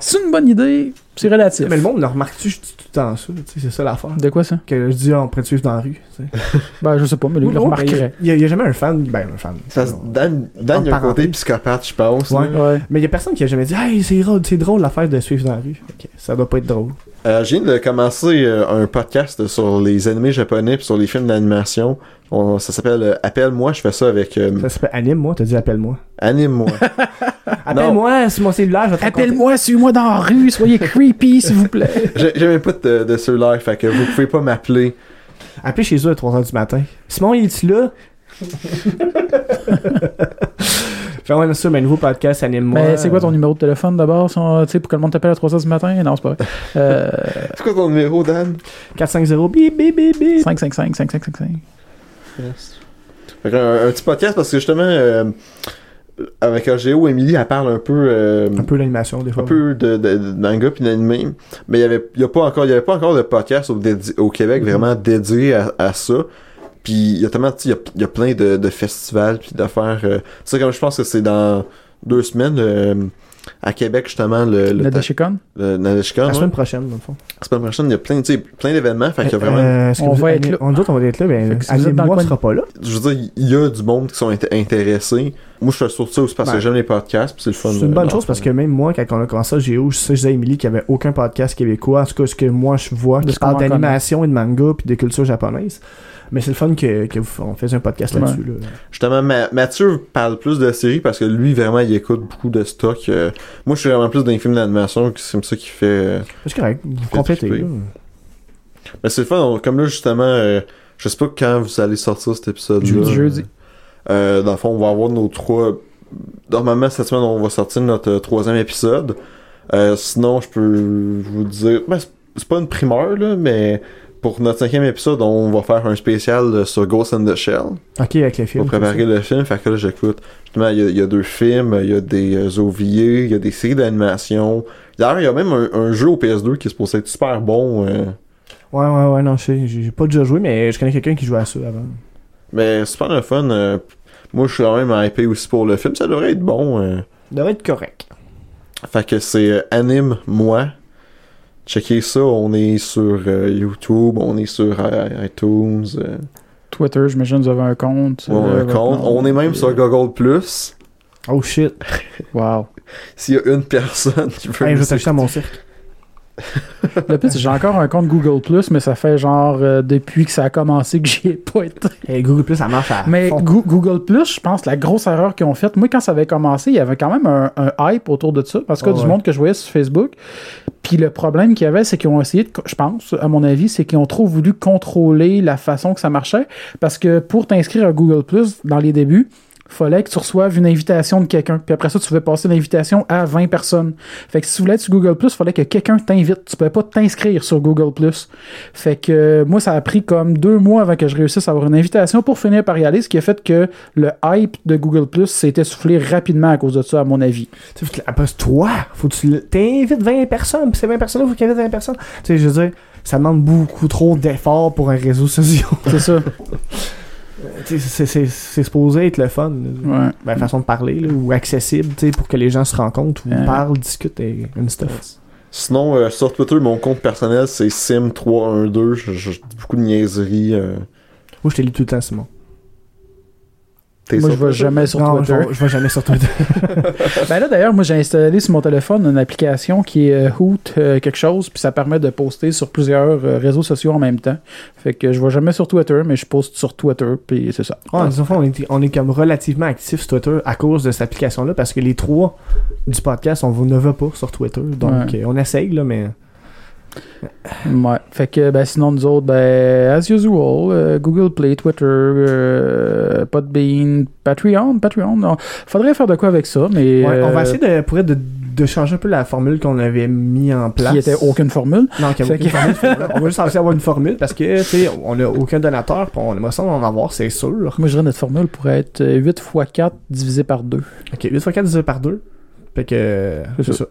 C'est une bonne idée, c'est relatif. Mais le monde le remarque-tu, je dis tout le temps ça, tu sais, c'est ça l'affaire. De quoi ça? Que je dis, ah, on pourrait te suivre dans la rue. <laughs> Ben, je sais pas, mais lui, il le remarquerait. Il y, a- jamais un fan, ben, un fan. Ça, se- Dan, Dan, il y a un côté psychopathe, je pense. Ouais. là. Ouais. Mais il y a personne qui a jamais dit, hey, c'est drôle, c'est drôle l'affaire de suivre dans la rue. Ok, ça doit pas être drôle. Euh, je viens de commencer euh, un podcast sur les animés japonais puis sur les films d'animation. On- Ça s'appelle euh, Appelle-moi, je fais ça avec euh, Ça s'appelle Anime-moi, t'as dit appelle-moi. Anime-moi. <laughs> Appelle-moi sur mon cellulaire, je vais te raconter. Appelle-moi, suivez-moi dans la rue, soyez creepy, s'il vous plaît. <laughs> J'ai j'ai même pas de, de cellulaire, fait que vous pouvez pas m'appeler. Appelez chez eux à 3h du matin. Simon, il est-tu là? <laughs> Fait ouais, c'est ça, mais nouveau podcast, Anime-moi. Mais c'est quoi ton numéro de téléphone d'abord, son- tu sais, pour que le monde t'appelle à 3h du matin? Non, c'est pas vrai. Euh, <laughs> C'est quoi ton numéro, Dan? 450 bip bip bip bip. 555 5555. Fait que un, un petit podcast parce que justement, euh, avec AGO, Emily, elle parle un peu. euh, Un peu l'animation, des fois. un peu de, de, de manga puis d'anime, mais il y avait il y a pas encore il y avait pas encore de podcast au, dédi- au Québec Mhm. vraiment dédié à, à ça. Puis il y a tellement tu sais, il y a, il y a plein de, de festivals puis d'affaires euh, ça comme je pense que c'est dans deux semaines euh, à Québec justement le le, La ta- Dashikon? le Nadeshikon, La ouais. semaine prochaine, dans le fond. la semaine prochaine il y a plein tu sais, plein d'événements fait qu'il y a vraiment Euh, est-ce que On va être là. On on va être là, mais Anime-moi coin- sera pas là. je veux dire il y a du monde qui sont int- intéressés moi je fais sur ça aussi parce que j'aime les podcasts puis c'est le fun C'est une euh, bonne d'en chose parce que même moi, quand on a commencé à Géo, je sais, je disais à Emily qu'il n'y avait aucun podcast québécois. En tout cas, ce que moi je vois, De qui parle d'animation et de manga puis de culture japonaise. Mais c'est le fun que, que vous, on faisait un podcast Ouais. là-dessus. Là. Justement, Ma- Mathieu parle plus de séries parce que lui, vraiment, il écoute beaucoup de stock. euh. moi, je suis vraiment plus dans les films d'animation, que c'est ça qui fait... euh. C'est correct, vous complétez. là. Mais c'est le fun, on- comme là, justement, euh, je sais pas quand vous allez sortir cet épisode-là. Jeudi. Jeudi. Euh, dans le fond, on va avoir nos trois... Normalement, cette semaine, on va sortir notre euh, troisième épisode. Euh, sinon, je peux vous dire... Ben, c'est- c'est pas une primeur, là, mais... Pour notre cinquième épisode, on va faire un spécial sur Ghost in the Shell. Ok, avec les films. pour préparer le film. Fait que là, j'écoute. Justement, il y, a- il y a deux films, il y a des euh, OVA, il y a des séries d'animation. D'ailleurs, il y a même un, un jeu au PS2 qui est supposé être super bon. euh, Ouais, ouais, ouais, non, je sais. J'ai pas déjà joué, mais je connais quelqu'un qui jouait à ça avant. mais super le fun. euh, moi, je suis quand même hypé aussi pour le film. Ça devrait être bon. euh. Ça devrait être correct. Fait que c'est Anime Moi. Checkez ça. On est sur euh, YouTube, on est sur euh, iTunes. euh, Twitter, j'imagine, vous avez un compte. on a euh, un compte. nom. On est même sur Google Plus. Oh shit. Wow. S'il y a une personne qui veut Hey, je vais t'acheter à mon cirque. <laughs> Le pire, j'ai encore un compte Google Plus, mais ça fait genre euh, depuis que ça a commencé que j'y ai pas été. Hey, Google Plus, ça marche à Mais fond. Google Plus, je pense, la grosse erreur qu'ils ont faite, moi, quand ça avait commencé, il y avait quand même un, un hype autour de ça, parce que Oh, du ouais. monde que je voyais sur Facebook. Puis le problème qu'il y avait, c'est qu'ils ont essayé, de, je pense, à mon avis, c'est qu'ils ont trop voulu contrôler la façon que ça marchait, parce que pour t'inscrire à Google dans les débuts, fallait que tu reçoives une invitation de quelqu'un. Puis après ça, tu pouvais passer l'invitation à 20 personnes. Fait que si tu voulais être sur Google Plus, fallait que quelqu'un t'invite. Tu pouvais pas t'inscrire sur Google. Fait que euh, moi, ça a pris comme deux mois avant que je réussisse à avoir une invitation pour finir par y aller, ce qui a fait que le hype de Google Plus s'est essoufflé rapidement à cause de ça, à mon avis. Tu après, toi, faut que tu t'invites 20 personnes, puis ces 20 personnes-là, faut qu'ils invitent 20 personnes. Tu sais, je veux dire, ça demande beaucoup trop d'efforts pour un réseau social. C'est ça. <laughs> Sais, c'est- c'est c'est supposé être le fun. Ouais. Ben, façon de parler, là, ou accessible, tu sais, pour que les gens se rencontrent, ou Ouais. parlent, discutent et une stuff. Sinon, euh, sur Twitter, mon compte personnel, c'est Sim312. Je, je dis beaucoup de niaiseries. euh. Moi, je t'ai lu tout le temps, Simon. T'es Moi, je vais Twitter? jamais sur non, Twitter. je vais- vais jamais sur Twitter. <laughs> <laughs> Ben là, d'ailleurs, moi, j'ai installé sur mon téléphone une application qui est euh, Hoot euh, quelque chose, puis ça permet de poster sur plusieurs euh, réseaux sociaux en même temps. Fait que je vais jamais sur Twitter, mais je poste sur Twitter, puis c'est ça. Ouais, on est, on est comme relativement actifs sur Twitter à cause de cette application-là, parce que les trois du podcast, on ne va pas sur Twitter. Donc, Ouais. on essaye, là, mais Ouais. Fait que, ben, sinon, nous autres, ben, as usual, euh, Google Play, Twitter, euh, Podbean, Patreon, Patreon. Non. Faudrait faire de quoi avec ça, mais. Ouais, on va euh, essayer de, pour être de, de changer un peu la formule qu'on avait mis en place. Qui était aucune formule. Non, Fait aucune formule. on va juste essayer d'avoir une formule parce que, tu sais, on n'a aucun donateur, on aimerait ça en avoir, c'est sûr. Moi, je dirais notre formule pourrait être euh, 8 x 4 divisé par 2. Ok, 8 x 4 divisé par 2. Fait que. C'est C'est ça. ça.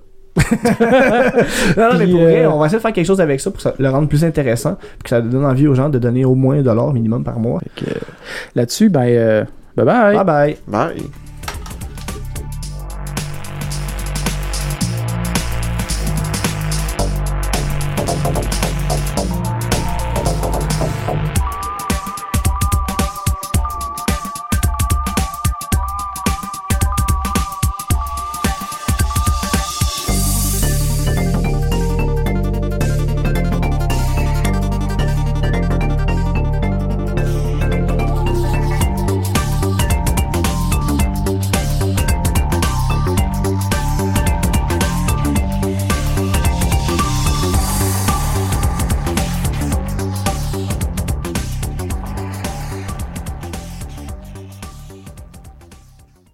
Non, non, mais pour vrai, euh, on va essayer de faire quelque chose avec ça pour ça- le rendre plus intéressant, puis que ça donne envie aux gens de donner au moins un dollar minimum par mois. Euh, là-dessus, ben, euh, bye bye. Bye bye. Bye.